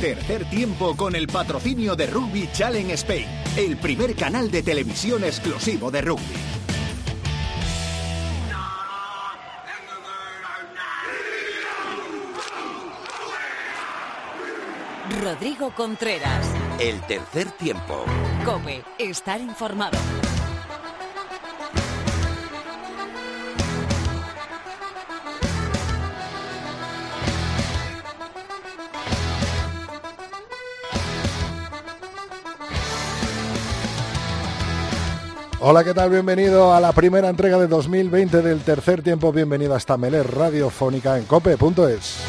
Tercer tiempo con el patrocinio de Rugby Challenge Spain, el primer canal de televisión exclusivo de rugby. Rodrigo Contreras. El tercer tiempo. Cope, estar informado. Hola, ¿qué tal? Bienvenido a la primera entrega de 2020 del tercer tiempo. Bienvenido a esta Meler Radiofónica en cope.es.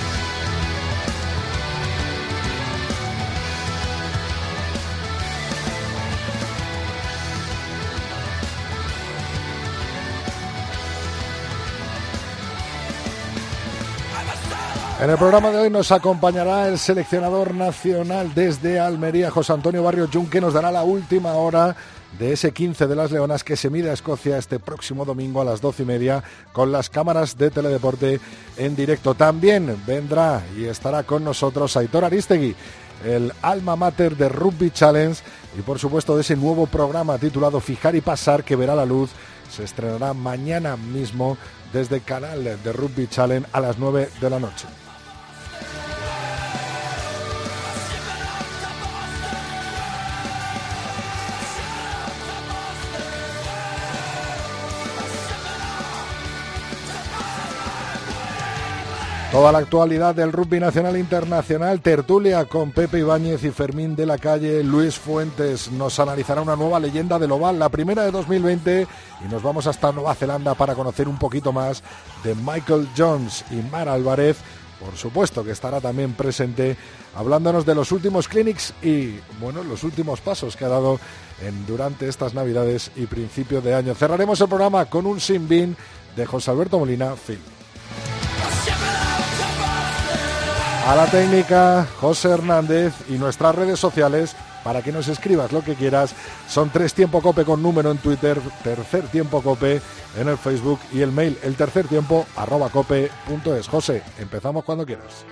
En el programa de hoy nos acompañará el seleccionador nacional desde Almería, José Antonio Barrio Jun, que nos dará la última hora de ese 15 de las Leonas que se mide a Escocia este próximo domingo a las 12 y media con las cámaras de Teledeporte en directo. También vendrá y estará con nosotros Aitor Aristegui, el alma mater de Rugby Challenge y por supuesto de ese nuevo programa titulado Fijar y Pasar que verá la luz. Se estrenará mañana mismo desde canal de Rugby Challenge a las 9 de la noche. Toda la actualidad del rugby nacional e internacional, tertulia con Pepe Ibáñez y Fermín de la Calle, Luis Fuentes nos analizará una nueva leyenda del oval, la primera de 2020, y nos vamos hasta Nueva Zelanda para conocer un poquito más de Michael Jones y Mar Álvarez. Por supuesto que estará también presente hablándonos de los últimos clinics y, bueno, los últimos pasos que ha dado en, durante estas Navidades y principio de año. Cerraremos el programa con un sin bin de José Alberto Molina, Phil. A la técnica, José Hernández y nuestras redes sociales para que nos escribas lo que quieras. Son tres tiempo cope con número en Twitter, tercer tiempo cope en el Facebook y el mail el tercer tiempo arroba cope punto es. José, empezamos cuando quieras.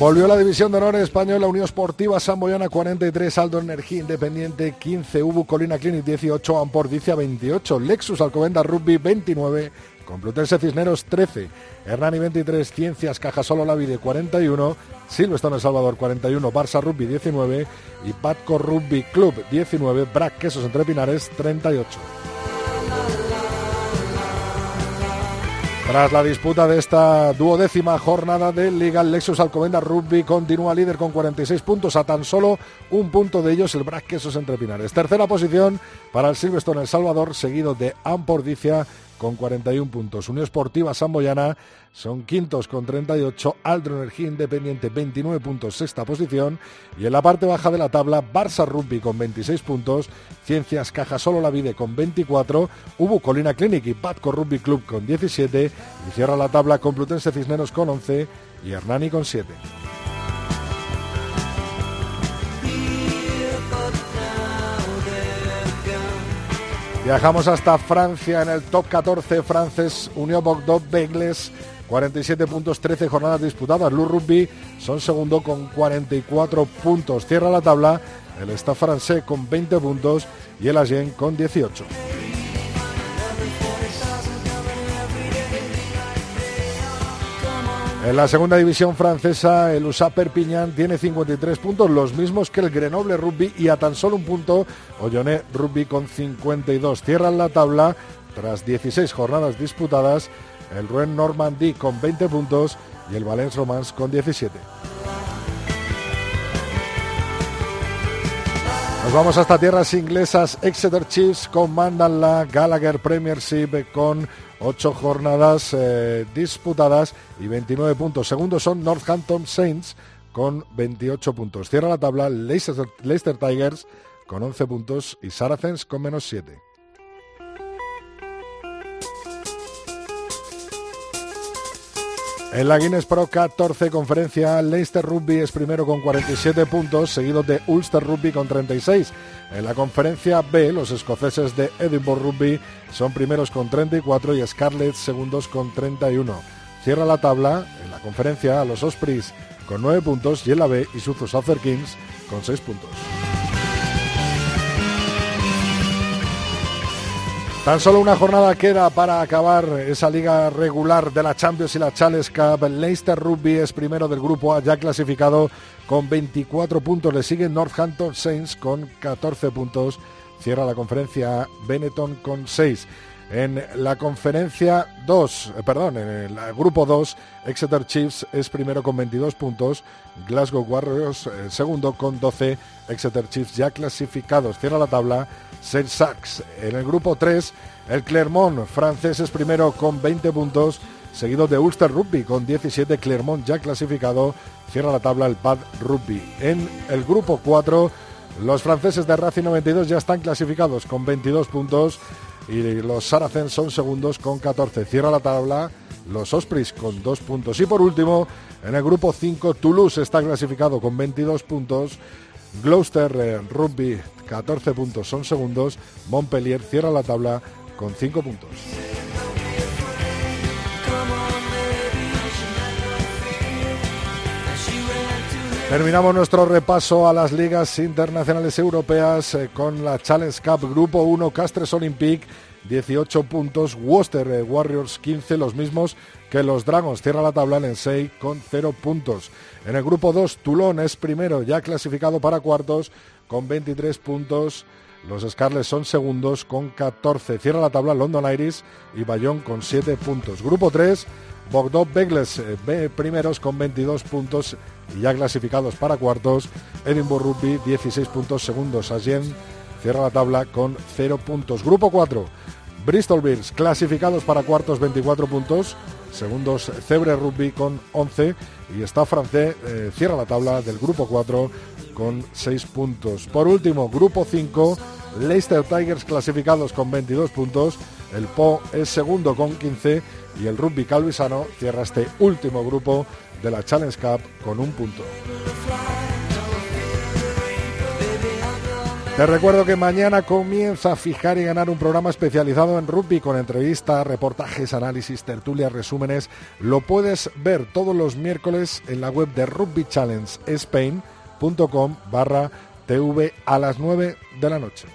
Volvió la división de honor española Unión Esportiva Samboyana 43, Aldo Energía Independiente 15, Ubu Colina Clinic 18, Ampordicia 28, Lexus Alcobenda Rugby 29, Complutense Cisneros 13, Hernani 23, Ciencias Cajasolo Lavide 41, Silvestre El Salvador 41, Barça Rugby 19 y Patco Rugby Club 19, Brac Quesos Entre Pinares 38. Tras la disputa de esta duodécima jornada de Liga, el Lexus Alcomenda Rugby continúa líder con 46 puntos, a tan solo un punto de ellos el Brac Quesos Entre. Tercera posición para el Silverstone El Salvador, seguido de Ampordicia con 41 puntos. Unión Esportiva Samboyana son quintos con 38, Aldro Energía Independiente 29 puntos, sexta posición. Y en la parte baja de la tabla, Barça Rugby con 26 puntos, Ciencias Caja Solo La Vide con 24, Ubu Colina Clinic y Patco Rugby Club con 17. Y cierra la tabla Complutense Cisneros con 11 y Hernani con 7. Viajamos hasta Francia en el top 14 francés, Unión Bordeaux Begles, 47 puntos, 13 jornadas disputadas. Lou Rugby son segundo con 44 puntos. Cierra la tabla el Stade francés con 20 puntos y el Agen con 18. En la segunda división francesa, el USA Perpignan tiene 53 puntos, los mismos que el Grenoble Rugby y a tan solo un punto Olloné Rugby con 52. Cierran la tabla tras 16 jornadas disputadas el Rouen Normandie con 20 puntos y el Valence Romans con 17. Nos vamos hasta tierras inglesas. Exeter Chiefs comandan la Gallagher Premiership con 8 jornadas eh, disputadas y 29 puntos. Segundo son Northampton Saints con 28 puntos. Cierra la tabla Leicester, Leicester Tigers con 11 puntos y Saracens con menos 7. En la Guinness Pro 14 conferencia, Leicester Rugby es primero con 47 puntos, seguido de Ulster Rugby con 36. En la conferencia B, los escoceses de Edinburgh Rugby son primeros con 34 y Scarlett segundos con 31. Cierra la tabla en la conferencia a los Ospreys con 9 puntos y en la B Isuzu Souther Kings con 6 puntos. Tan solo una jornada queda para acabar esa liga regular de la Champions y la Challenge Cup. Leicester Rugby es primero del grupo A, ya clasificado con 24 puntos. Le sigue Northampton Saints con 14 puntos. Cierra la conferencia Benetton con 6. En la conferencia 2, eh, perdón, en el grupo 2, Exeter Chiefs es primero con 22 puntos, Glasgow Warriors eh, segundo con 12, Exeter Chiefs ya clasificados. Cierra la tabla, Sachs. En el grupo 3, el Clermont francés es primero con 20 puntos, seguido de Ulster Rugby con 17, Clermont ya clasificado. Cierra la tabla el Pad Rugby. En el grupo 4, los franceses de Racing 92 ya están clasificados con 22 puntos y los Saracens son segundos con 14. Cierra la tabla los Ospreys con 2 puntos. Y por último, en el grupo 5, Toulouse está clasificado con 22 puntos. Gloucester eh, Rugby 14 puntos son segundos. Montpellier cierra la tabla con 5 puntos. Terminamos nuestro repaso a las ligas internacionales europeas eh, con la Challenge Cup Grupo 1 Castres Olympique 18 puntos, Worcester eh, Warriors 15, los mismos que los Dragons. Cierra la tabla en 6 con 0 puntos. En el grupo 2, Toulon es primero, ya clasificado para cuartos con 23 puntos. Los Scarlets son segundos con 14. Cierra la tabla London Iris y Bayonne con 7 puntos. Grupo 3, Bogdov Begles eh, primeros con 22 puntos y ya clasificados para cuartos. Edinburgh Rugby 16 puntos segundos. Agen cierra la tabla con 0 puntos. Grupo 4. Bristol Bears clasificados para cuartos 24 puntos. Segundos Cebre Rugby con 11 y está francés eh, cierra la tabla del grupo 4 con 6 puntos. Por último, grupo 5, Leicester Tigers clasificados con 22 puntos. El Po es segundo con 15 y el Rugby Calvisano cierra este último grupo de la Challenge Cup con un punto. Te recuerdo que mañana comienza a fijar y ganar un programa especializado en rugby con entrevistas, reportajes, análisis, tertulias, resúmenes. Lo puedes ver todos los miércoles en la web de rugbychallenge.spain.com barra TV a las 9 de la noche.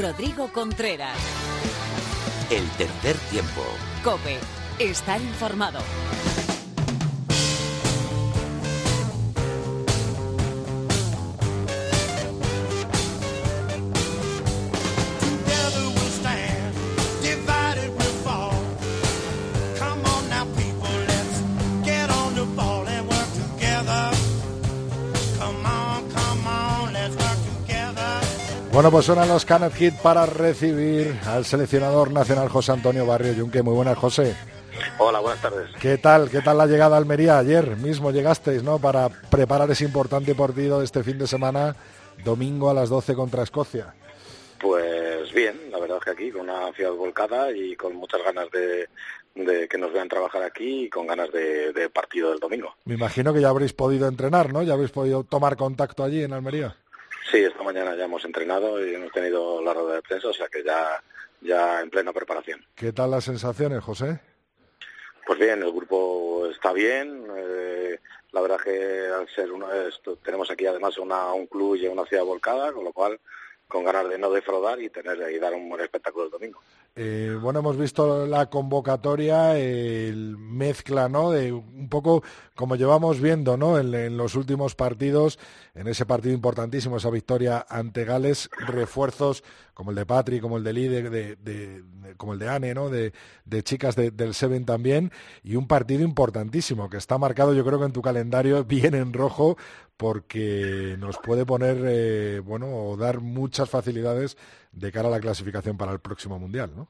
Rodrigo Contreras. El tercer tiempo. Cope. Estar informado. Bueno, pues suenan los Canet Hit para recibir al seleccionador nacional José Antonio Barrio Yunque. Muy buenas, José. Hola, buenas tardes. ¿Qué tal? ¿Qué tal la llegada a Almería? Ayer mismo llegasteis, ¿no? Para preparar ese importante partido de este fin de semana, domingo a las 12 contra Escocia. Pues bien, la verdad es que aquí, con una ciudad volcada y con muchas ganas de, que nos vean trabajar aquí y con ganas de, de partido del domingo. Me imagino que ya habréis podido entrenar, ¿no? Ya habréis podido tomar contacto allí en Almería. Sí, esta mañana ya hemos entrenado y hemos tenido la rueda de prensa, o sea que ya, ya en plena preparación. ¿Qué tal las sensaciones, José? Pues bien, el grupo está bien. Eh, la verdad que al ser uno, esto, tenemos aquí además una, un club y una ciudad volcada, con lo cual con ganas de no defraudar y tener y dar un buen espectáculo el domingo. Eh, bueno, hemos visto la convocatoria, el mezcla, ¿no? De un poco como llevamos viendo, ¿no? En, los últimos partidos, en ese partido importantísimo, esa victoria ante Gales, refuerzos como el de Patri, como el de líder, de, como el de Ane, ¿no? De, chicas del Seven también, y un partido importantísimo que está marcado, yo creo que en tu calendario bien en rojo, porque nos puede poner, eh, bueno, o dar muchas facilidades de cara a la clasificación para el próximo mundial, ¿no?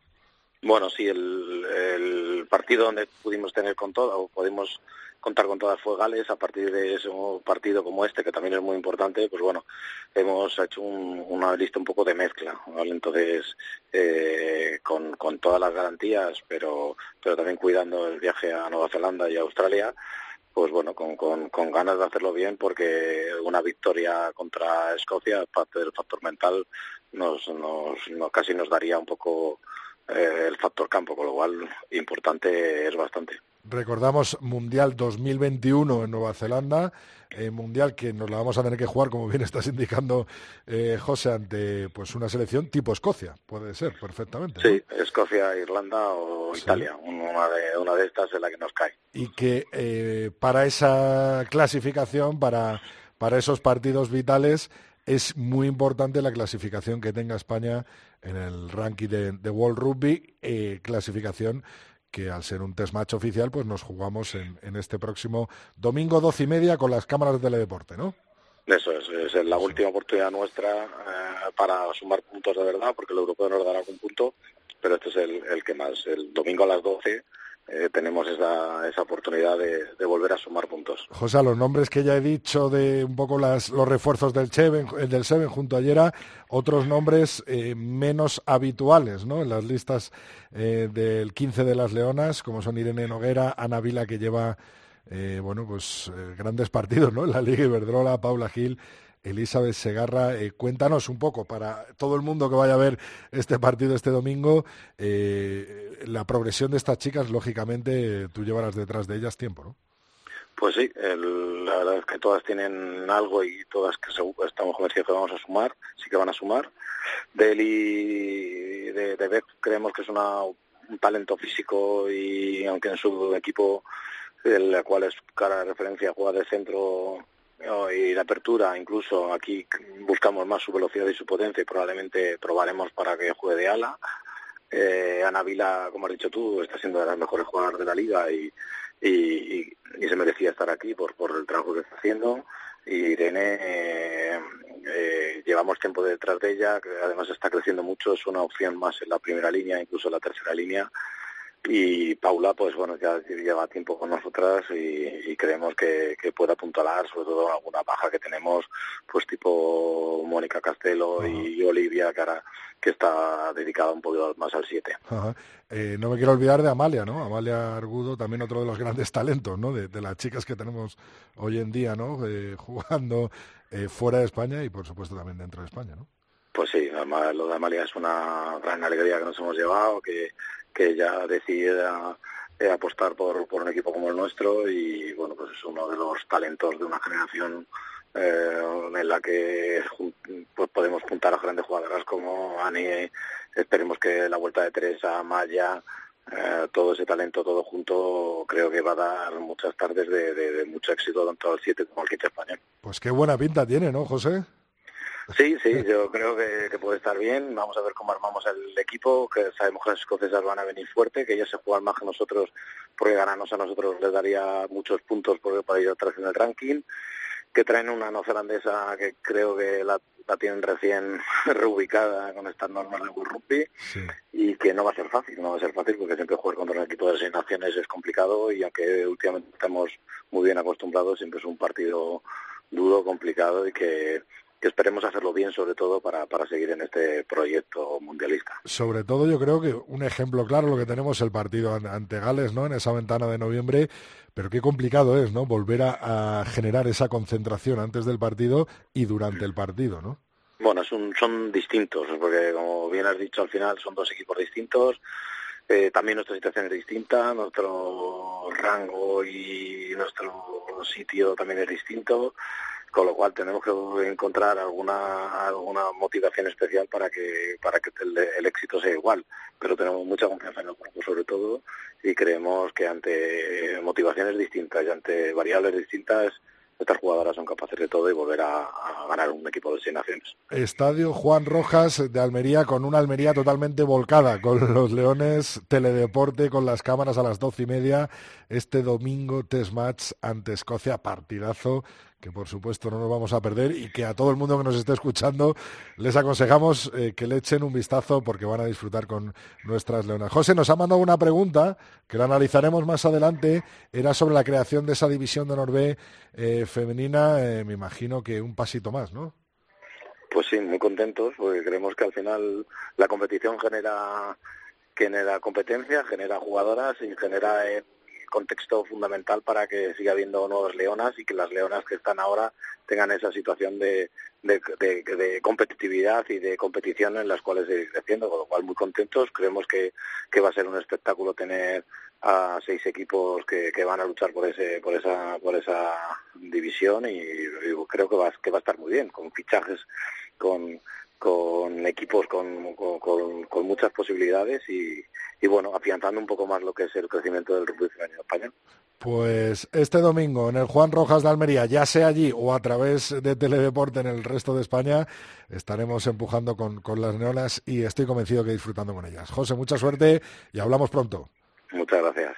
Bueno, sí, el, partido donde pudimos tener con todo, o pudimos contar con todas Fuegales a partir de ese partido como este que también es muy importante pues bueno hemos hecho una lista un poco de mezcla entonces eh, con, con todas las garantías pero pero también cuidando el viaje a Nueva Zelanda y a Australia pues bueno, con, con, con, ganas de hacerlo bien porque una victoria contra Escocia, parte del factor mental, nos, nos, casi nos daría un poco eh, el factor campo, con lo cual importante es bastante. Recordamos Mundial 2021 en Nueva Zelanda, eh, Mundial que nos la vamos a tener que jugar, como bien estás indicando, eh, José, ante pues una selección tipo Escocia, puede ser, perfectamente. Sí, Escocia, Irlanda o Italia, una de, una de estas es la que nos cae. Y que eh, para esa clasificación, para, para esos partidos vitales, es muy importante la clasificación que tenga España en el ranking de, de World Rugby, clasificación que al ser un test match oficial, pues nos jugamos en, en este próximo domingo doce y media con las cámaras de teledeporte, ¿no? Eso es, es la última oportunidad nuestra eh, para sumar puntos de verdad, porque el europeo nos dará algún punto, pero este es el, el que más. El domingo a las 12 eh, tenemos esa, esa oportunidad de, volver a sumar puntos. José, los nombres que ya he dicho de un poco las, los refuerzos del Seven, del Seven junto a Yera, otros nombres eh, menos habituales ¿no? en las listas eh, del 15 de las Leonas, como son Irene Noguera, Ana Vila, que lleva bueno, pues grandes partidos ¿no? en la Liga Iberdrola, Paula Gil, Elizabeth Segarra, eh, cuéntanos un poco para todo el mundo que vaya a ver este partido este domingo, eh, la progresión de estas chicas, lógicamente tú llevarás detrás de ellas tiempo, ¿no? Pues sí, la verdad es que todas tienen algo y todas que estamos convencidos que vamos a sumar, sí que van a sumar. Deli de, de Beck creemos que es una, un talento físico y aunque en su equipo, el cual es cara de referencia, juega de centro y la apertura, incluso aquí buscamos más su velocidad y su potencia y probablemente probaremos para que juegue de ala. Eh, Ana Vila, como has dicho tú, está siendo de las mejores jugadoras de la liga y, y, se merecía estar aquí por, por el trabajo que está haciendo. Y Irene, eh, eh, llevamos tiempo detrás de ella, que además está creciendo mucho, es una opción más en la primera línea, incluso en la tercera línea y Paula, pues bueno, ya lleva tiempo con nosotras y, creemos que, que, puede apuntalar, sobre todo alguna baja que tenemos, pues tipo Mónica Castelo y Olivia, que ahora que está dedicada un poquito más al 7. Eh, no me quiero olvidar de Amalia, ¿no? Amalia Argudo, también otro de los grandes talentos, ¿no? De, las chicas que tenemos hoy en día, ¿no? Eh, jugando eh, fuera de España y, por supuesto, también dentro de España, ¿no? Pues sí, lo de Amalia es una gran alegría que nos hemos llevado, que que ella decidiera eh, apostar por, por un equipo como el nuestro y bueno pues es uno de los talentos de una generación eh, en la que pues podemos juntar a grandes jugadoras como Ani esperemos que la vuelta de Teresa Maya eh, todo ese talento todo junto creo que va a dar muchas tardes de, de, mucho éxito tanto al 7 como al 15 español. Pues qué buena pinta tiene no José Sí, sí, yo creo que, puede estar bien. Vamos a ver cómo armamos el equipo, que sabemos que las escocesas van a venir fuerte, que ellas se juegan más que nosotros, porque ganarnos a nosotros les daría muchos puntos para ir atrás en el ranking, que traen una neozelandesa que creo que la, tienen recién reubicada con estas normas de Rugby. Y que no va a ser fácil, no va a ser fácil porque siempre jugar contra un equipo de seis naciones es complicado y aunque últimamente estamos muy bien acostumbrados, siempre es un partido duro, complicado y que que esperemos hacerlo bien, sobre todo para, para seguir en este proyecto mundialista. Sobre todo, yo creo que un ejemplo claro lo que tenemos el partido ante Gales, ¿no? En esa ventana de noviembre, pero qué complicado es, ¿no? Volver a, generar esa concentración antes del partido y durante el partido, ¿no? Bueno, son distintos, porque como bien has dicho al final, son dos equipos distintos. Eh, también nuestra situación es distinta, nuestro rango y nuestro sitio también es distinto con lo cual tenemos que encontrar alguna alguna motivación especial para que para que el, éxito sea igual pero tenemos mucha confianza en el grupo sobre todo y creemos que ante motivaciones distintas y ante variables distintas estas jugadoras son capaces de todo y volver a, ganar un equipo de seis naciones. Estadio Juan Rojas de Almería con una Almería totalmente volcada, con los Leones Teledeporte, con las cámaras a las doce y media, este domingo test match ante Escocia, partidazo que por supuesto no nos vamos a perder y que a todo el mundo que nos esté escuchando les aconsejamos eh, que le echen un vistazo porque van a disfrutar con nuestras leonas. José nos ha mandado una pregunta que la analizaremos más adelante, era sobre la creación de esa división de Norvé eh, femenina, eh, me imagino que un pasito más, ¿no? Pues sí, muy contentos porque creemos que al final la competición genera genera competencia, genera jugadoras y genera contexto fundamental para que siga habiendo nuevas leonas y que las leonas que están ahora tengan esa situación de, de, competitividad y de competición en las cuales seguir creciendo, con lo cual muy contentos. Creemos que, que va a ser un espectáculo tener a seis equipos que, que van a luchar por ese por esa por esa división y, creo que va, que va a estar muy bien con fichajes con con equipos con, con, con muchas posibilidades y, y bueno, afianzando un poco más lo que es el crecimiento del rugby femenino español. Pues este domingo en el Juan Rojas de Almería, ya sea allí o a través de Teledeporte en el resto de España, estaremos empujando con, con las neonas y estoy convencido que disfrutando con ellas. José, mucha suerte y hablamos pronto. Muchas gracias.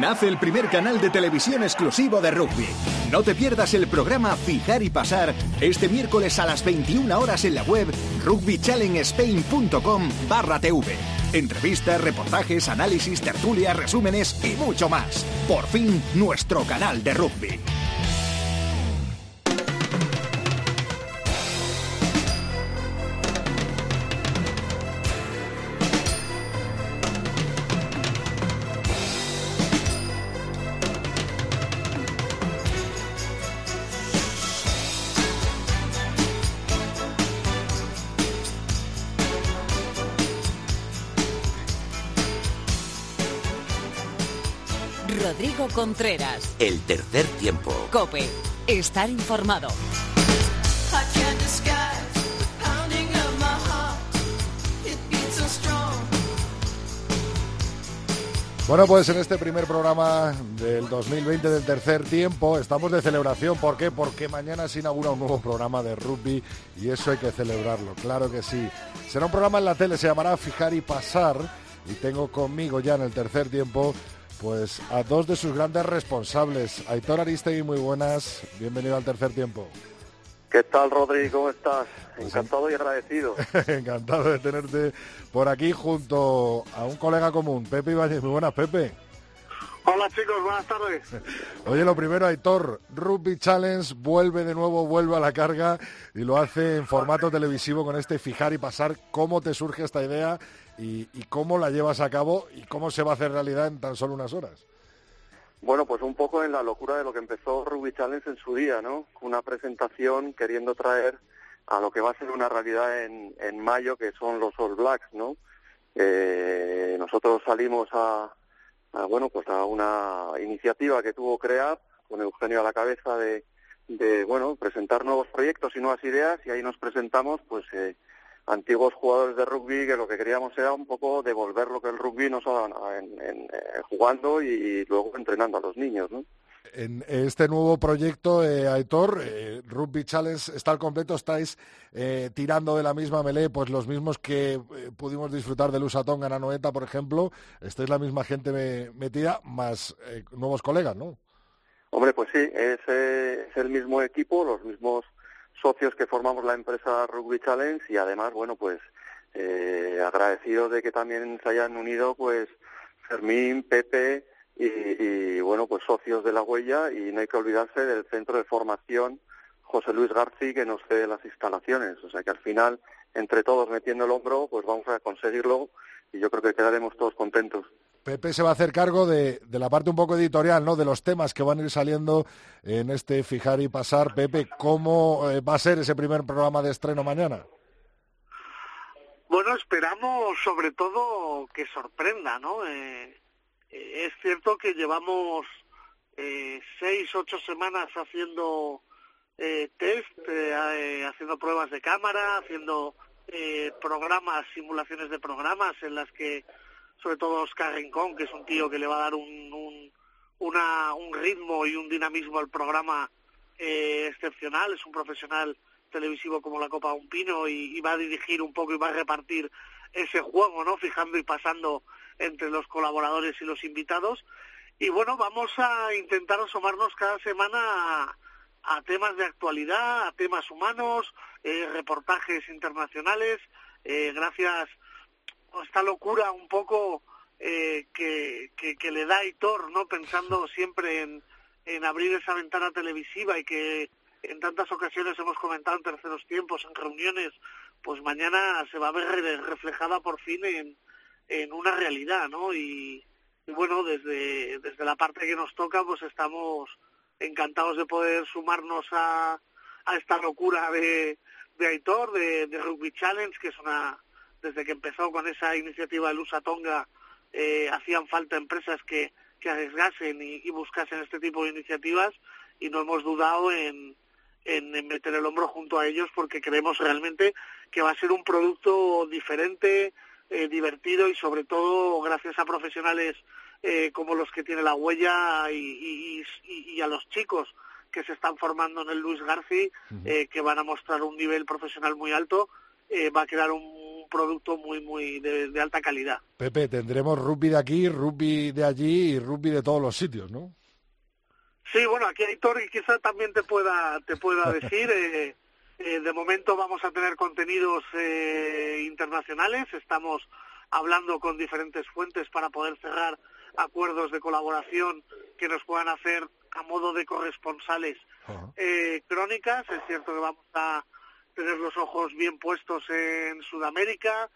Nace el primer canal de televisión exclusivo de rugby. No te pierdas el programa Fijar y Pasar este miércoles a las 21 horas en la web rugbychallengespain.com barra TV. Entrevistas, reportajes, análisis, tertulias, resúmenes y mucho más. Por fin, nuestro canal de rugby. Contreras. El tercer tiempo. Cope. Estar informado. Bueno, pues en este primer programa del 2020 del tercer tiempo estamos de celebración. ¿Por qué? Porque mañana se inaugura un nuevo programa de rugby y eso hay que celebrarlo, claro que sí. Será un programa en la tele, se llamará Fijar y Pasar y tengo conmigo ya en el tercer tiempo pues a dos de sus grandes responsables. Aitor Aristegui, muy buenas. Bienvenido al tercer tiempo. ¿Qué tal, Rodri? ¿Cómo estás? Pues Encantado y agradecido. Encantado de tenerte por aquí junto a un colega común, Pepe Ibáñez. Muy buenas, Pepe. Hola chicos, buenas tardes. Oye, lo primero, Aitor, Rugby Challenge vuelve de nuevo, vuelve a la carga y lo hace en formato televisivo con este fijar y pasar. ¿Cómo te surge esta idea y, cómo la llevas a cabo y cómo se va a hacer realidad en tan solo unas horas. Bueno, pues un poco en la locura de lo que empezó Rugby Challenge en su día, ¿no? Una presentación queriendo traer a lo que va a ser una realidad en, en mayo, que son los All Blacks, ¿no? Eh, nosotros salimos a, bueno, pues a una iniciativa que tuvo CREAP, con Eugenio a la cabeza de, de, bueno, presentar nuevos proyectos y nuevas ideas, y ahí nos presentamos, pues, eh, antiguos jugadores de rugby que lo que queríamos era un poco devolver lo que el rugby nos ha dado en, eh, jugando y, luego entrenando a los niños, ¿no? En este nuevo proyecto, eh, Aitor, eh, Rugby Challenge está al completo, estáis eh, tirando de la misma melee, pues los mismos que pudimos disfrutar de Lusatón en Anoeta, por ejemplo, estáis la misma gente metida, más nuevos colegas, ¿no? Hombre, pues sí, es, es el mismo equipo, los mismos socios que formamos la empresa Rugby Challenge y además, bueno, pues eh, agradecidos de que también se hayan unido, pues Fermín, Pepe y, bueno, pues socios de la huella y no hay que olvidarse del centro de formación José Luis García que nos cede las instalaciones. O sea que al final, entre todos metiendo el hombro, pues vamos a conseguirlo y yo creo que quedaremos todos contentos. Pepe se va a hacer cargo de, la parte un poco editorial, ¿no? De los temas que van a ir saliendo en este Fijar y Pasar. Pepe, ¿cómo eh, va a ser ese primer programa de estreno mañana? Bueno, esperamos sobre todo que sorprenda, ¿no? Eh, eh, es cierto que llevamos seis, ocho semanas haciendo test, haciendo pruebas de cámara, haciendo programas, simulaciones de programas en las que sobre todo Oscar Rincón, que es un tío que le va a dar un, un, una, un ritmo y un dinamismo al programa eh, excepcional, es un profesional televisivo como la Copa Un Pino y, va a dirigir un poco y va a repartir ese juego, ¿no? Fijando y pasando entre los colaboradores y los invitados. Y bueno, vamos a intentar asomarnos cada semana a temas de actualidad, a temas humanos, eh, reportajes internacionales, eh, gracias esta locura un poco eh, que, que, le da Aitor, ¿no? Pensando siempre en, en abrir esa ventana televisiva y que en tantas ocasiones hemos comentado en terceros tiempos, en reuniones, pues mañana se va a ver reflejada por fin en, en una realidad, ¿no? Y, bueno, desde, desde la parte que nos toca, pues estamos encantados de poder sumarnos a, a esta locura de, de Aitor, de, de, Rugby Challenge, que es una, desde que empezó con esa iniciativa de Lusa Tonga, eh, hacían falta empresas que, que arriesgasen y, y, buscasen este tipo de iniciativas y no hemos dudado en, en, en, meter el hombro junto a ellos porque creemos realmente que va a ser un producto diferente, eh, divertido y sobre todo gracias a profesionales eh, como los que tiene la huella y, a los chicos que se están formando en el Luis García, eh, que van a mostrar un nivel profesional muy alto, va a quedar un producto muy, muy de, alta calidad. Pepe, tendremos rugby de aquí, rugby de allí y rugby de todos los sitios, ¿no? Sí, bueno, aquí hay Tori, quizá también te pueda, te pueda decir. Eh, de momento vamos a tener contenidos eh, internacionales. Estamos hablando con diferentes fuentes para poder cerrar acuerdos de colaboración que nos puedan hacer a modo de corresponsales eh, crónicas. Es cierto que vamos a tener los ojos bien puestos en Sudamérica,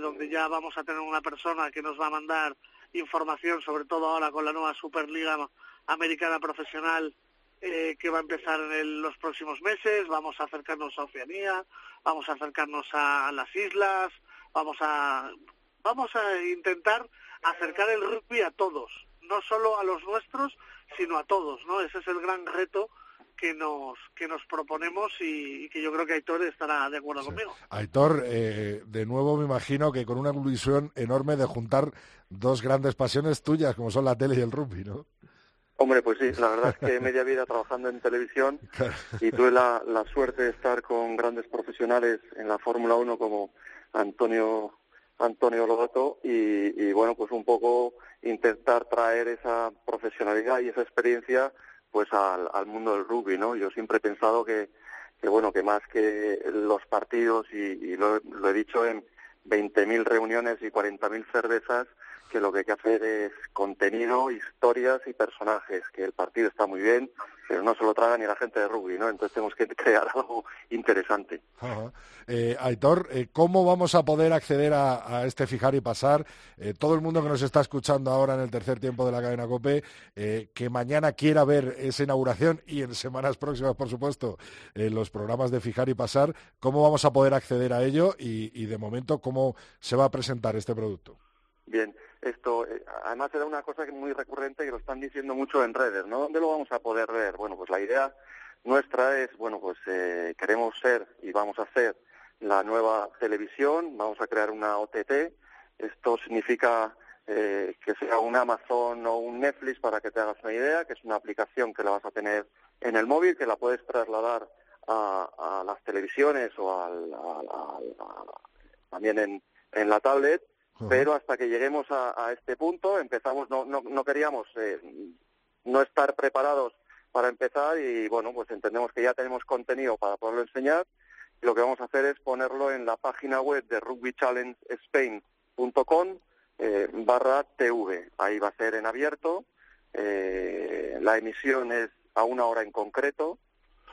donde ya vamos a tener una persona que nos va a mandar información, sobre todo ahora con la nueva Superliga Americana Profesional eh, que va a empezar en los próximos meses. Vamos a acercarnos a Oceanía, vamos a acercarnos a, las islas, vamos a, vamos a intentar acercar el rugby a todos, no solo a los nuestros, sino a todos, ¿no? Ese es el gran reto que nos que nos proponemos y, que yo creo que Aitor estará de acuerdo conmigo. Aitor, eh, de nuevo me imagino que con una ilusión enorme de juntar dos grandes pasiones tuyas como son la tele y el rugby, ¿no? Hombre, pues sí, la verdad es que media vida trabajando en televisión y tuve la, la suerte de estar con grandes profesionales en la Fórmula 1 como Antonio Antonio Lobato y, y, bueno, pues un poco intentar traer esa profesionalidad y esa experiencia pues al, al mundo del rugby, ¿no? Yo siempre he pensado que, que bueno, que más que los partidos y, y lo, lo, he dicho en 20.000 reuniones y 40.000 cervezas, que lo que hay que hacer es contenido, historias y personajes, que el partido está muy bien, pero no se lo traga ni la gente de rugby, ¿no? Entonces tenemos que crear algo interesante. Eh, Aitor, eh, ¿cómo vamos a poder acceder a, este fijar y pasar? Eh, todo el mundo que nos está escuchando ahora en el tercer tiempo de la cadena COPE, que mañana quiera ver esa inauguración y en semanas próximas, por supuesto, los programas de fijar y pasar, ¿cómo vamos a poder acceder a ello y de momento cómo se va a presentar este producto? Bien, esto, eh, además era una cosa que muy recurrente que lo están diciendo mucho en redes, ¿no? ¿Dónde lo vamos a poder ver? Bueno, pues la idea nuestra es, bueno, pues eh, queremos ser y vamos a hacer la nueva televisión, vamos a crear una OTT. Esto significa eh, que sea un Amazon o un Netflix para que te hagas una idea, que es una aplicación que la vas a tener en el móvil, que la puedes trasladar a, las televisiones o al, también en, en la tablet pero hasta que lleguemos a, este punto empezamos no no, no queríamos eh, no estar preparados para empezar y bueno pues entendemos que ya tenemos contenido para poderlo enseñar. Y lo que vamos a hacer es ponerlo en la página web de rugbychallengespain.com eh, barra tv ahí va a ser en abierto. Eh, la emisión es a una hora en concreto.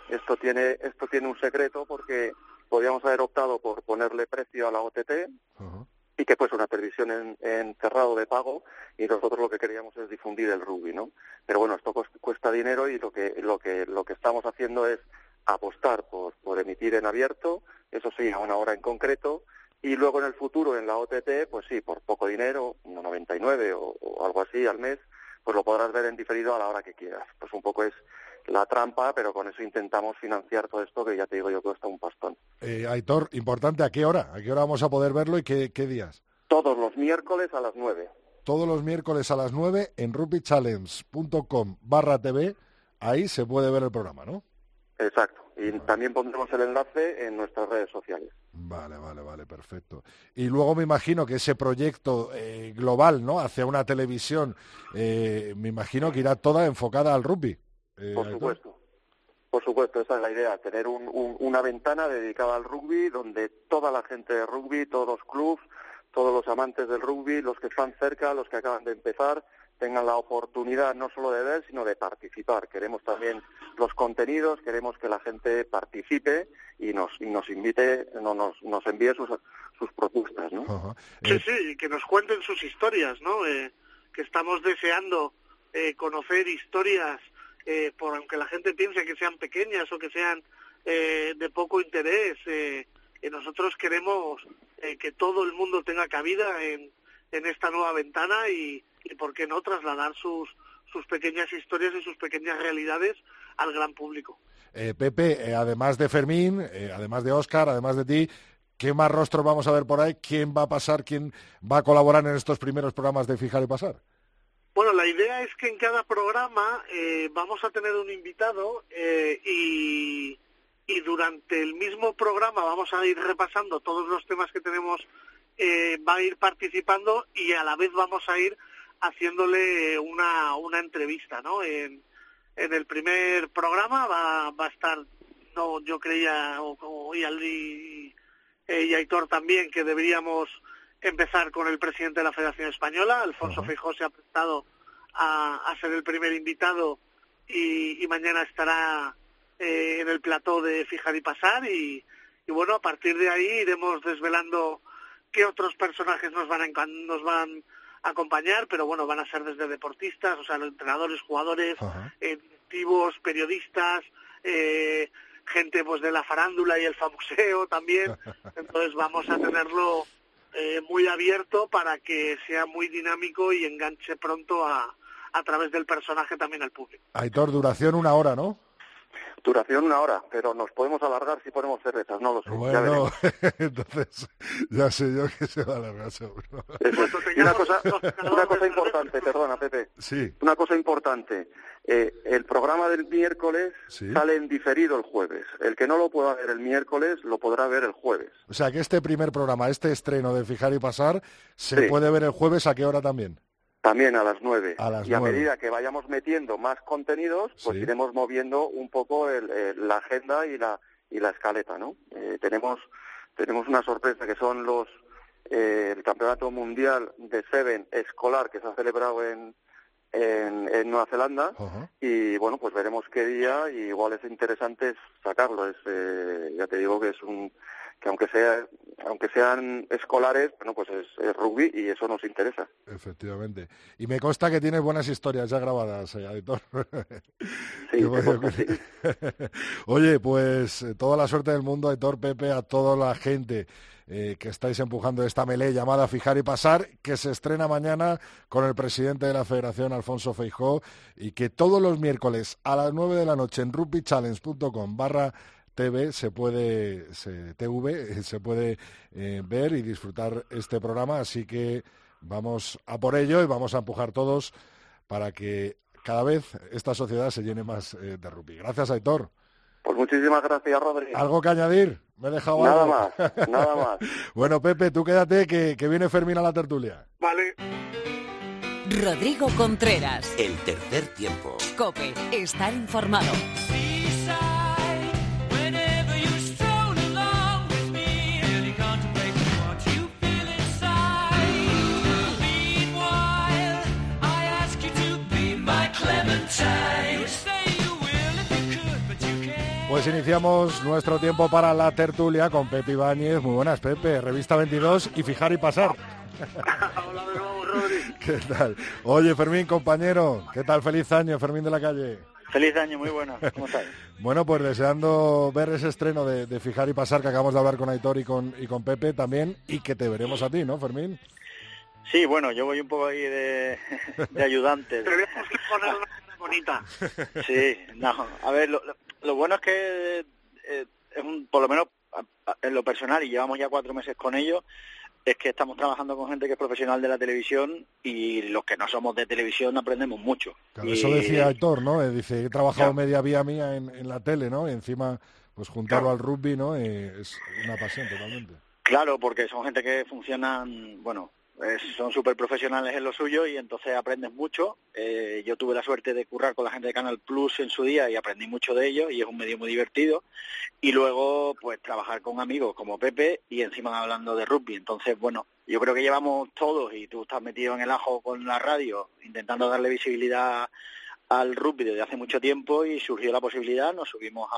Esto tiene esto tiene un secreto porque podríamos haber optado por ponerle precio a la OTT y que fuese una televisión en, cerrado de pago y nosotros lo que queríamos es difundir el rugby, ¿no? Pero bueno, esto cuesta dinero y lo que lo que lo que estamos haciendo es apostar por, por emitir en abierto, eso sí, a una hora en concreto, y luego en el futuro en la OTT, pues sí, por poco dinero, 1,99 o, o algo así al mes, pues lo podrás ver en diferido a la hora que quieras. Pues un poco es la trampa, pero con eso intentamos financiar todo esto que ya te digo yo cuesta un pastón. Eh, Aitor, importante, ¿a qué hora? ¿A qué hora vamos a poder verlo y qué, días? Todos los miércoles a las nueve. Todos los miércoles a las nueve en rugbychallenge.com barra TV, ahí se puede ver el programa, ¿no? Exacto. Y también pondremos el enlace en nuestras redes sociales. Vale, vale, vale, perfecto. Y luego me imagino que ese proyecto eh, global, ¿no? Hacia una televisión, eh, me imagino que irá toda enfocada al rugby. Eh, Por supuesto. Por supuesto, esa es la idea, tener una ventana dedicada al rugby donde toda la gente de rugby, todos los clubs, todos los amantes del rugby, los que están cerca, los que acaban de empezar, tengan la oportunidad no solo de ver, sino de participar. Queremos también los contenidos, queremos que la gente participe y nos, y nos invite, no, nos, nos envíe sus, sus propuestas, ¿no? Sí, eh, sí, que nos cuenten sus historias, ¿no? Eh, que estamos deseando eh, conocer historias, eh, por aunque la gente piense que sean pequeñas o que sean eh, de poco interés, eh, nosotros queremos que todo el mundo tenga cabida en, en esta nueva ventana y, y, ¿por qué no, trasladar sus, sus pequeñas historias y sus pequeñas realidades al gran público. Pepe, además de Fermín, además de Óscar, además de ti, ¿qué más rostros vamos a ver por ahí? ¿Quién va a pasar? ¿Quién va a colaborar en estos primeros programas de Fijar y Pasar? Bueno, la idea es que en cada programa eh, vamos a tener un invitado eh, y, y, durante el mismo programa vamos a ir repasando todos los temas que tenemos, eh, va a ir participando y a la vez vamos a ir haciéndole una, una entrevista, ¿no? En, en el primer programa va, va a estar, no, yo creía, o, o y, y, y Aitor también, que deberíamos empezar con el presidente de la Federación Española. Alfonso uh se ha prestado a, ser el primer invitado y, mañana estará eh, en el plató de Fijar y Pasar y, bueno, a partir de ahí iremos desvelando qué otros personajes nos van a, nos van a acompañar, pero bueno, van a ser desde deportistas, o sea, entrenadores, jugadores, eh, directivos, periodistas, eh, gente pues de la farándula y el famuseo también. Entonces vamos a tenerlo eh, muy abierto para que sea muy dinámico y enganche pronto a, a través del personaje también al público. Aitor, duración una hora, ¿no? Duración una hora, pero nos podemos alargar si ponemos cervezas, no lo sé. Bueno, entonces ya sé yo que se va a alargar seguro. una, cosa, una cosa importante, perdona Pepe. Sí. Una cosa importante. Eh, el programa del miércoles sale en diferido el jueves. El que no lo pueda ver el miércoles lo podrá ver el jueves. O sea que este primer programa, este estreno de Fijar y Pasar, se puede ver el jueves a qué hora también. También a las nueve. y a medida que vayamos metiendo más contenidos, pues iremos moviendo un poco la agenda y la y la escaleta, ¿no? Eh, tenemos tenemos una sorpresa que son los eh, el campeonato mundial de Seven escolar que se ha celebrado en en, Nueva Zelanda. Y bueno pues veremos qué día y igual es interesante sacarlo. Es eh, ya te digo que es un que aunque sea aunque sean escolares, bueno, pues es, rugby y eso nos interesa. Efectivamente. Y me consta que tienes buenas historias ya grabadas, eh, Aitor. Sí, Oye, pues eh, toda la suerte del mundo, Aitor, Pepe, a toda la gente eh, que estáis empujando esta melee llamada Fijar y Pasar, que se estrena mañana con el presidente de la Federación, Alfonso Feijó, y que todos los miércoles a las 9 de la noche en rugbychallenge.com barra TV se puede, TV, se puede eh, ver y disfrutar este programa, así que vamos a por ello y vamos a empujar todos para que cada vez esta sociedad se llene más eh, de rugby. Gracias, Aitor. Pues muchísimas gracias, Rodri. ¿Algo que añadir? Me he dejado Nada más, nada más. bueno, Pepe, tú quédate que, que viene Fermín a la tertulia. Vale. Rodrigo Contreras. El tercer tiempo. Cope, estar informado. Pues iniciamos nuestro tiempo para la tertulia con Pepe Ibáñez. Muy buenas, Pepe. Revista 22 y fijar y pasar. Hola de nuevo, Rodri. ¿Qué tal? Oye, Fermín, compañero, ¿qué tal? Feliz año, Fermín de la calle. Feliz año, muy bueno. ¿Cómo estás? bueno, pues deseando ver ese estreno de, Fijar y Pasar que acabamos de hablar con Aitor y con, y con Pepe también y que te veremos a ti, ¿no, Fermín? Sí, bueno, yo voy un poco ahí de, de ayudante. Tenemos que poner una bonita. Sí, no, a ver, lo, lo bueno es que eh, es un, por lo menos en lo personal, y llevamos ya cuatro meses con ellos, es que estamos trabajando con gente que es profesional de la televisión y los que no somos de televisión aprendemos mucho. Eso decía Héctor, ¿no? Eh, dice, he trabajado media vía mía en, la tele, ¿no? Y encima, pues juntarlo al rugby, ¿no? Eh, es una pasión totalmente. Claro, porque son gente que funcionan, bueno, son súper profesionales en lo suyo y entonces aprendes mucho. Eh, yo tuve la suerte de currar con la gente de Canal Plus en su día y aprendí mucho de ellos y es un medio muy divertido. Y luego, pues trabajar con amigos como Pepe y encima hablando de rugby. Entonces, bueno, yo creo que llevamos todos y tú estás metido en el ajo con la radio intentando darle visibilidad al rugby desde hace mucho tiempo y surgió la posibilidad, nos subimos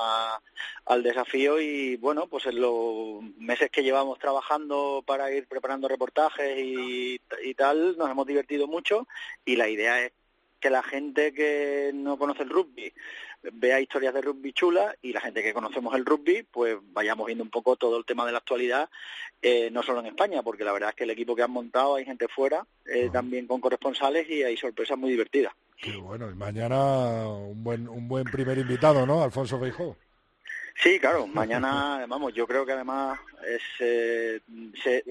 al desafío y bueno, pues en los meses que llevamos trabajando para ir preparando reportajes y, y tal, nos hemos divertido mucho y la idea es que la gente que no conoce el rugby vea historias de rugby chulas y la gente que conocemos el rugby, pues vayamos viendo un poco todo el tema de la actualidad, eh, no solo en España, porque la verdad es que el equipo que han montado hay gente fuera, eh, también con corresponsales y hay sorpresas muy divertidas. Qué bueno, y mañana un buen, un buen primer invitado, ¿no? Alfonso Feijó. Sí, claro, mañana, vamos, yo creo que además es, eh,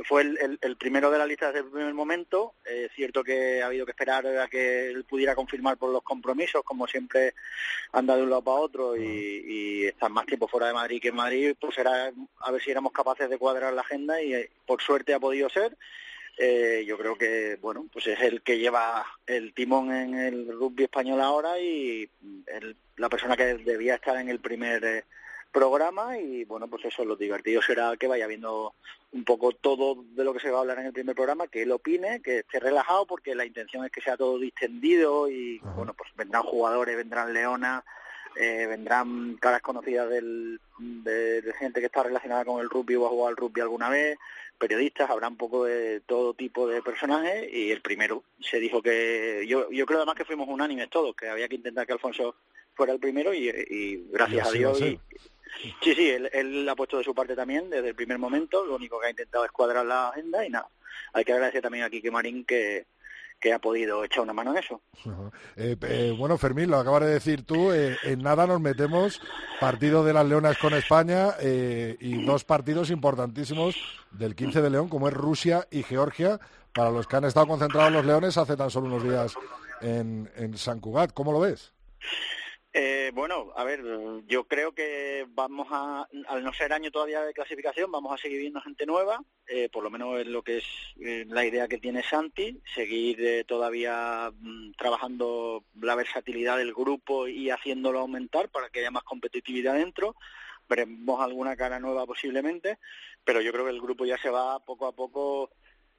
fue el, primero de la lista desde el primer momento. Es cierto que ha habido que esperar a que él pudiera confirmar por los compromisos, como siempre anda de un lado para otro y, y más tiempo fuera de Madrid que en Madrid, pues era a ver si éramos capaces de cuadrar la agenda y eh, por suerte ha podido ser. Eh, yo creo que bueno pues es el que lleva el timón en el rugby español ahora y la persona que debía estar en el primer programa y bueno, pues eso, lo divertido será que vaya viendo un poco todo de lo que se va a hablar en el primer programa, que él opine, que esté relajado porque la intención es que sea todo distendido y bueno, pues vendrán jugadores, vendrán leonas, eh, vendrán caras conocidas del, de, gente que está relacionada con el rugby o ha jugado al rugby alguna vez, periodistas, habrá un poco de todo tipo de personajes y el primero se dijo que yo, yo creo además que fuimos unánimes todos, que había que intentar que Alfonso fuera el primero y, gracias a Dios Sí, sí, él, ha puesto de su parte también desde el primer momento, lo único que ha intentado es cuadrar la agenda y nada. Hay que agradecer también a Quique Marín que, que ha podido echar una mano en eso. Eh, eh, bueno, Fermín, lo acabas de decir tú, eh, en nada nos metemos partido de las Leonas con España y dos partidos importantísimos del 15 de León, como es Rusia y Georgia, para los que han estado concentrados los Leones hace tan solo unos días en, en San Cugat. ¿Cómo lo ves? Eh, bueno, a ver, yo creo que vamos a, al no ser año todavía de clasificación, vamos a seguir viendo gente nueva, eh, por lo menos es lo que es eh, la idea que tiene Santi, seguir todavía mm, trabajando la versatilidad del grupo y haciéndolo aumentar para que haya más competitividad dentro. Veremos alguna cara nueva posiblemente, pero yo creo que el grupo ya se va poco a poco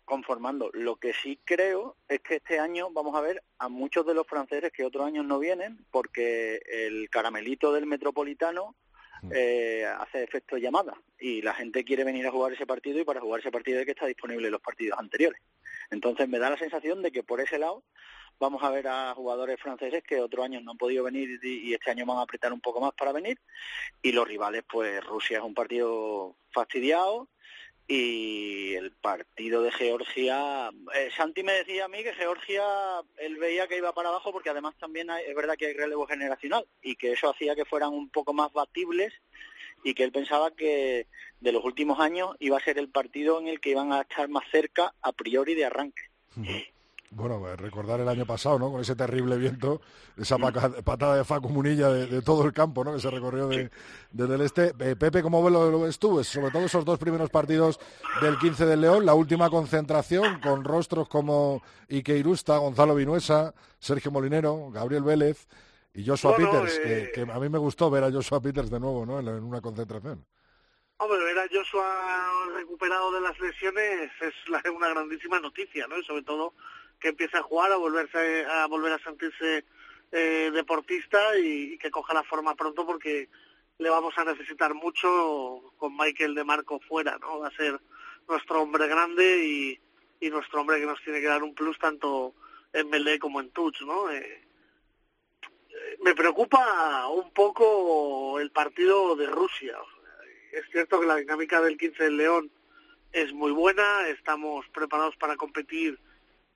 conformando. Lo que sí creo es que este año vamos a ver a muchos de los franceses que otros años no vienen porque el caramelito del metropolitano mm. eh, hace efecto llamada y la gente quiere venir a jugar ese partido y para jugar ese partido hay que estar disponible en los partidos anteriores. Entonces me da la sensación de que por ese lado vamos a ver a jugadores franceses que otros años no han podido venir y este año van a apretar un poco más para venir y los rivales pues Rusia es un partido fastidiado y el partido de Georgia, eh, Santi me decía a mí que Georgia, él veía que iba para abajo porque además también es verdad que hay relevo generacional y que eso hacía que fueran un poco más batibles y que él pensaba que de los últimos años iba a ser el partido en el que iban a estar más cerca a priori de arranque. Bueno, eh, recordar el año pasado, ¿no? Con ese terrible viento, esa patada de Facu Munilla de, todo el campo, ¿no? Que se recorrió de, desde el este. Eh, Pepe, ¿cómo lo, lo tú? Sobre todo esos dos primeros partidos del 15 del León, la última concentración con rostros como Ike Irusta, Gonzalo Vinuesa, Sergio Molinero, Gabriel Vélez y Joshua Peters, eh, que, a mí me gustó ver a Joshua Peters de nuevo, ¿no? En, una concentración. Hombre, ver a Joshua recuperado de las lesiones es una grandísima noticia, ¿no? Y sobre todo que empiece a jugar, a volverse a volver a sentirse eh, deportista y, que coja la forma pronto porque le vamos a necesitar mucho con Michael de Marco fuera, ¿no? Va a ser nuestro hombre grande y, y nuestro hombre que nos tiene que dar un plus tanto en Melee como en Touch, ¿no? Eh, me preocupa un poco el partido de Rusia. Es cierto que la dinámica del 15 del León es muy buena, estamos preparados para competir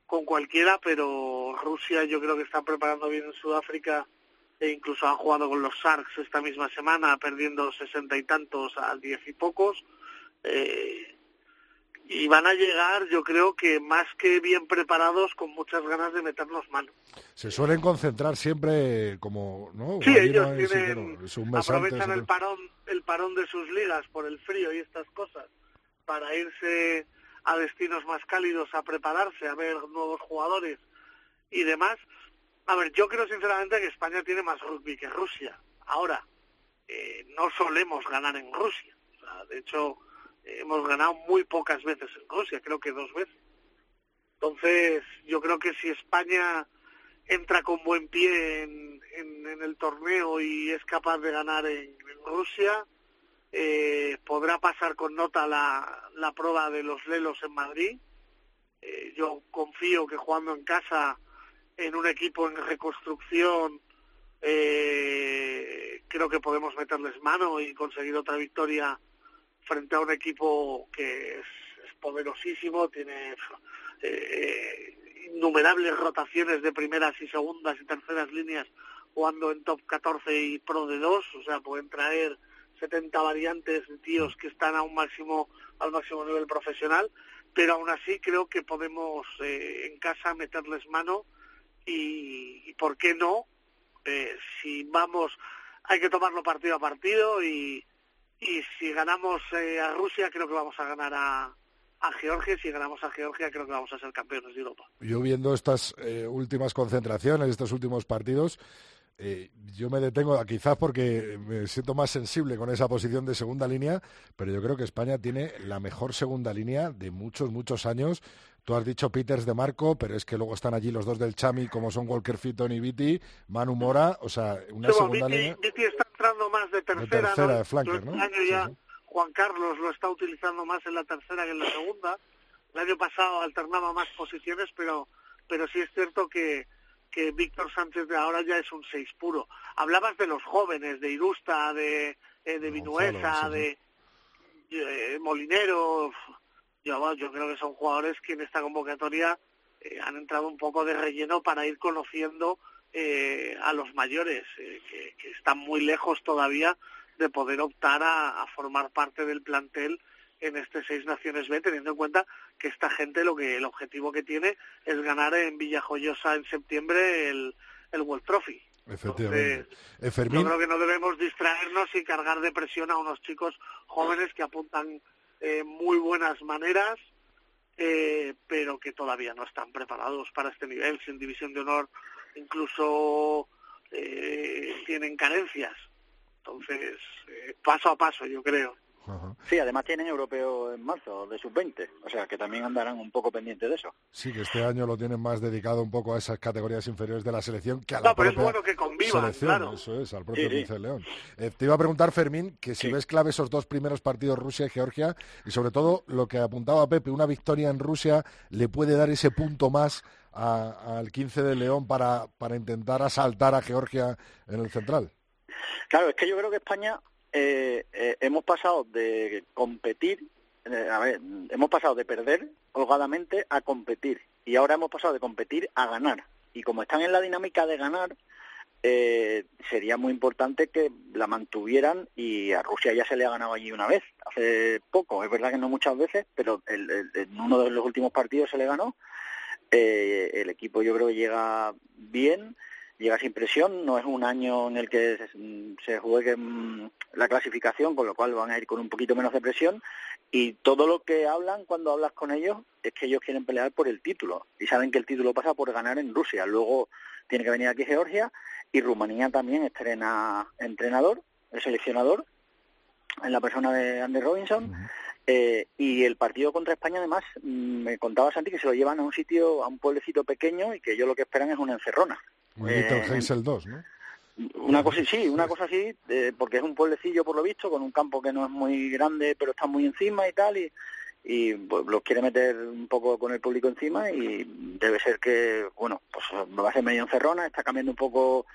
con cualquiera, pero Rusia yo creo que está preparando bien en Sudáfrica e incluso han jugado con los Sharks esta misma semana, perdiendo sesenta y tantos a diez y pocos. Eh, y van a llegar, yo creo que más que bien preparados, con muchas ganas de meternos mano. Se suelen concentrar siempre como, ¿no? Sí, ellos tienen, aprovechan el parón, el parón de sus ligas por el frío y estas cosas para irse a destinos más cálidos a prepararse, a ver nuevos jugadores y demás. A ver, yo creo sinceramente que España tiene más rugby que Rusia. Ahora, eh, no solemos ganar en Rusia. de hecho, hemos ganado muy pocas veces en Rusia, creo que dos veces. Entonces, yo creo que si España entra con buen pie en, el torneo y es capaz de ganar en, Rusia, eh, podrá pasar con nota la, la, prueba de los Lelos en Madrid. Eh, yo confío que jugando en casa en un equipo en reconstrucción eh, creo que podemos meterles mano y conseguir otra victoria frente a un equipo que es, poderosísimo, tiene eh, innumerables rotaciones de primeras y segundas y terceras líneas jugando en top 14 y pro de 2, o sea, pueden traer 70 variantes de tíos que están a un máximo al máximo nivel profesional, pero aún así creo que podemos eh, en casa meterles mano y, y, por qué no eh, si vamos hay que tomarlo partido a partido y, y si ganamos eh, a Rusia creo que vamos a ganar a, a Georgia si ganamos a Georgia creo que vamos a ser campeones de Europa. Yo viendo estas últimas concentraciones, estos últimos partidos, eh, yo me detengo quizás porque me siento más sensible con esa posición de segunda línea, pero yo creo que España tiene la mejor segunda línea de muchos, muchos años. Tú has dicho Peters de Marco, pero es que luego están allí los dos del Chami, como son Walker Fitton y Viti, Manu Mora, o sea, una segunda línea. Viti está entrando más de tercera, de flanker, ¿no? Este ya Juan Carlos lo está utilizando más en la tercera que en la segunda. El año pasado alternaba más posiciones, pero, pero sí es cierto que que Víctor Sánchez de ahora ya es un seis puro. Hablabas de los jóvenes, de Irusta, de, eh, de Vinuesa, de eh, Molinero. Yo, yo creo que son jugadores que en esta convocatoria eh, han entrado un poco de relleno para ir conociendo a los mayores, que, que, están muy lejos todavía de poder optar a formar parte del plantel en este Seis Naciones B, teniendo en cuenta que esta gente lo que el objetivo que tiene es ganar en Villajoyosa en septiembre el, el World Trophy. Efectivamente. Eh, yo creo que no debemos distraernos y cargar de presión a unos chicos jóvenes que apuntan eh, muy buenas maneras, eh, pero que todavía no están preparados para este nivel. Sin división de honor incluso tienen carencias. Entonces, paso a paso, yo creo. Sí, además tienen europeo en marzo de sub-20, o sea que también andarán un poco pendientes de eso. Sí, que este año lo tienen más dedicado un poco a esas categorías inferiores de la selección que a la no, pero es bueno que convivan, selección. Eso es, al propio sí, León. Eh, te iba a preguntar, Fermín, que si ves clave esos dos primeros partidos, Rusia y Georgia, y sobre todo lo que apuntaba Pepe, una victoria en Rusia le puede dar ese punto más al 15 de León para, para intentar asaltar a Georgia en el central. Claro, es que yo creo que España eh, eh, hemos pasado de competir, eh, a ver, hemos pasado de perder holgadamente a competir y ahora hemos pasado de competir a ganar. Y como están en la dinámica de ganar, eh, sería muy importante que la mantuvieran y a Rusia ya se le ha ganado allí una vez, hace poco, es verdad que no muchas veces, pero en uno de los últimos partidos se le ganó. El equipo yo creo que llega bien, llega sin presión, no es un año en el que se, juegue mm, la clasificación, con lo cual van a ir con un poquito menos de presión y todo lo que hablan cuando hablas con ellos es que ellos quieren pelear por el título y saben que el título pasa por ganar en Rusia. Luego tiene que venir aquí Georgia y Rumanía también estrena entrenador, el seleccionador, en la persona de Andy Robinson. Eh, y el partido contra España, además, mm, me contaba Santi que se lo llevan a un sitio, a un pueblecito pequeño y que ellos lo que esperan es una encerrona. Eh, 2, ¿no? Una cosa, sí, una cosa así, eh, porque es un pueblecillo por lo visto, con un campo que no es muy grande, pero está muy encima y tal, y, y pues, los quiere meter un poco con el público encima y debe ser que, bueno, pues va a ser medio encerrona, está cambiando un poco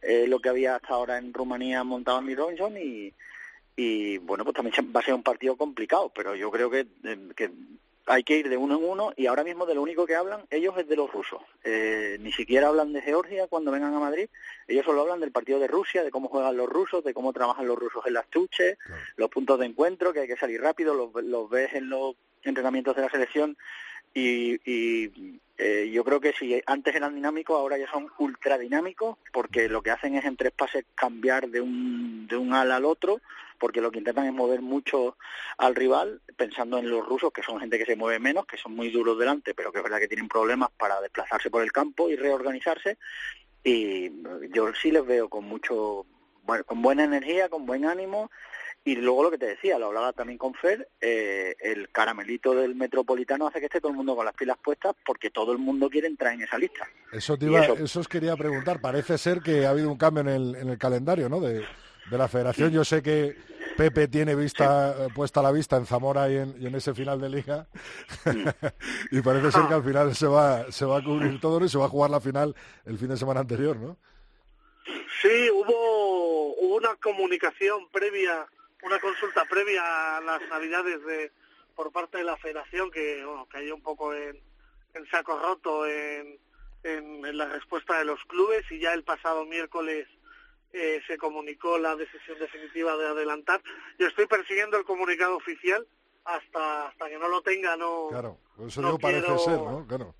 eh, lo que había hasta ahora en Rumanía montado en Robinson y, y bueno, pues también va a ser un partido complicado, pero yo creo que, eh, que hay que ir de uno en uno y ahora mismo de lo único que hablan ellos es de los rusos. Eh, ni siquiera hablan de Georgia cuando vengan a Madrid, ellos solo hablan del partido de Rusia, de cómo juegan los rusos, de cómo trabajan los rusos en las tuches, los puntos de encuentro, que hay que salir rápido, los, ves en los entrenamientos de la selección y, y eh, yo creo que si antes eran dinámicos, ahora ya son ultra dinámicos, porque lo que hacen es en tres pases cambiar de un, de un ala al otro, porque lo que intentan es mover mucho al rival, pensando en los rusos, que son gente que se mueve menos, que son muy duros delante, pero que es verdad que tienen problemas para desplazarse por el campo y reorganizarse. Y yo sí les veo con mucho, bueno, con buena energía, con buen ánimo y luego lo que te decía, lo hablaba también con Fer, eh, el caramelito del Metropolitano hace que esté todo el mundo con las pilas puestas porque todo el mundo quiere entrar en esa lista. Eso, te iba, eso... os quería preguntar. Parece ser que ha habido un cambio en el, en el calendario ¿no? de, la federación. Yo sé que Pepe tiene vista eh, puesta la vista en Zamora y en, ese final de liga y parece ser que al final se va, se va a cubrir todo y se va a jugar la final el fin de semana anterior, ¿no? Sí, hubo, hubo una comunicación previa una consulta previa a las navidades de por parte de la federación que bueno, cayó un poco en, en saco roto en, en, la respuesta de los clubes y ya el pasado miércoles eh, se comunicó la decisión definitiva de adelantar. Yo estoy persiguiendo el comunicado oficial hasta hasta que no lo tenga no claro eso no parece ser no claro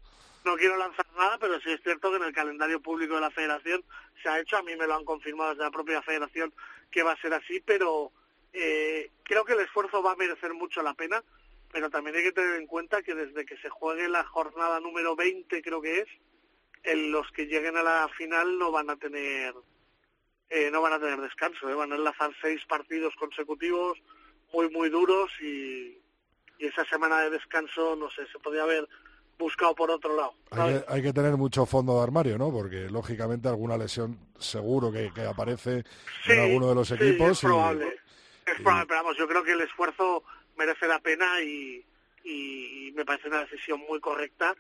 no quiero lanzar nada, pero sí es cierto que en el calendario público de la federación se ha hecho, a mí me lo han confirmado desde la propia federación que va a ser así, pero eh, creo que el esfuerzo va a merecer mucho la pena, pero también hay que tener en cuenta que desde que se juegue la jornada número 20, creo que es, los que lleguen a la final no van a tener eh, no van a tener descanso, ¿eh? van a enlazar seis partidos consecutivos muy muy duros y, esa semana de descanso no sé se podría haber buscado por otro lado. Hay que, tener mucho fondo de armario, ¿no? Porque lógicamente alguna lesión seguro que, aparece en alguno de los equipos. Sí, probable. Es probable, pero vamos, yo creo que el esfuerzo merece la pena y, y me parece una decisión muy correcta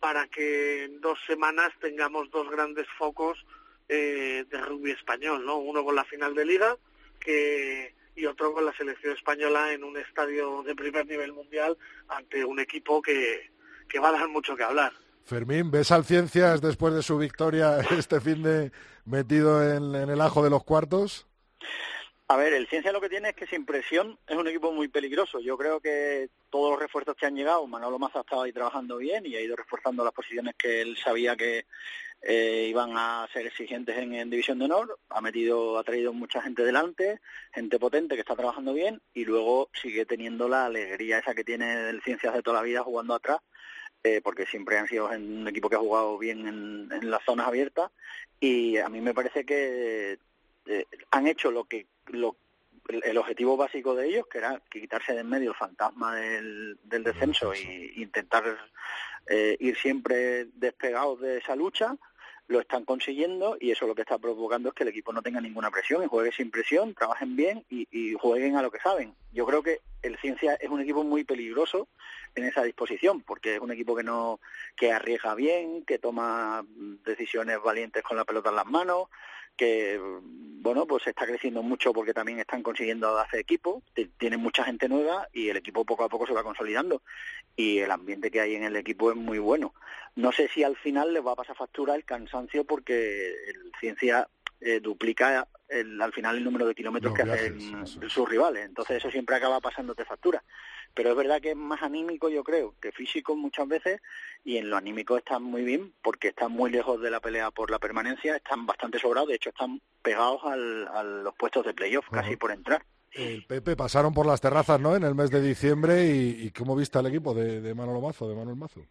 para que en dos semanas tengamos dos grandes focos eh, de rugby español, ¿no? Uno con la final de liga que y otro con la selección española en un estadio de primer nivel mundial ante un equipo que, que va a dar mucho que hablar. Fermín, ¿ves al Ciencias después de su victoria este fin de metido en el ajo de los cuartos? A ver, el Ciencia lo que tiene es que sin presión es un equipo muy peligroso. Yo creo que todos los refuerzos que han llegado, Manolo Maza ha estado ahí trabajando bien y ha ido reforzando las posiciones que él sabía que eh, iban a ser exigentes en, División de Honor. Ha metido, ha traído mucha gente delante, gente potente que está trabajando bien y luego sigue teniendo la alegría esa que tiene el Ciencias de toda la vida jugando atrás eh, porque siempre han sido un equipo que ha jugado bien en, las zonas abiertas y a mí me parece que eh, han hecho lo que lo, el, objetivo básico de ellos, que era quitarse de en medio el fantasma del, del descenso e intentar eh, ir siempre despegados de esa lucha, lo están consiguiendo y eso lo que está provocando es que el equipo no tenga ninguna presión y juegue sin presión, trabajen bien y, y jueguen a lo que saben. Yo creo que el Ciencia es un equipo muy peligroso en esa disposición, porque es un equipo que no que arriesga bien, que toma decisiones valientes con la pelota en las manos, que bueno pues está creciendo mucho porque también están consiguiendo hacer equipo tienen mucha gente nueva y el equipo poco a poco se va consolidando. Y el ambiente que hay en el equipo es muy bueno. No sé si al final les va a pasar factura el cansancio porque el ciencia eh, duplica el, al final el número de kilómetros que hacen sus rivales entonces eso siempre acaba pasándote factura pero es verdad que es más anímico yo creo que físico muchas veces y en lo anímico están muy bien porque están muy lejos de la pelea por la permanencia, están bastante sobrados, de hecho están pegados al, a los puestos de playoff, casi por entrar. El Pepe pasaron por las terrazas, ¿no? En el mes de diciembre y, ¿cómo viste el equipo de, de Manolo Mazo, de Manuel Mazo?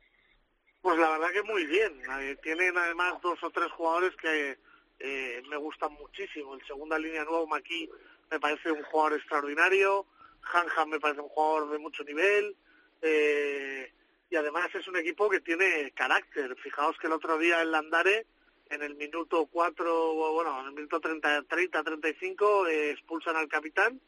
Pues la verdad que muy bien. Eh, tienen además dos o tres jugadores que eh, me gustan muchísimo. El segunda línea nuevo, Maki, me parece un jugador extraordinario. Hanhan me parece un jugador de mucho nivel. Eh, y además es un equipo que tiene carácter. Fijaos que el otro día en Landare, en el minuto 4, bueno, en el minuto 30, 30 35, expulsan al capitán,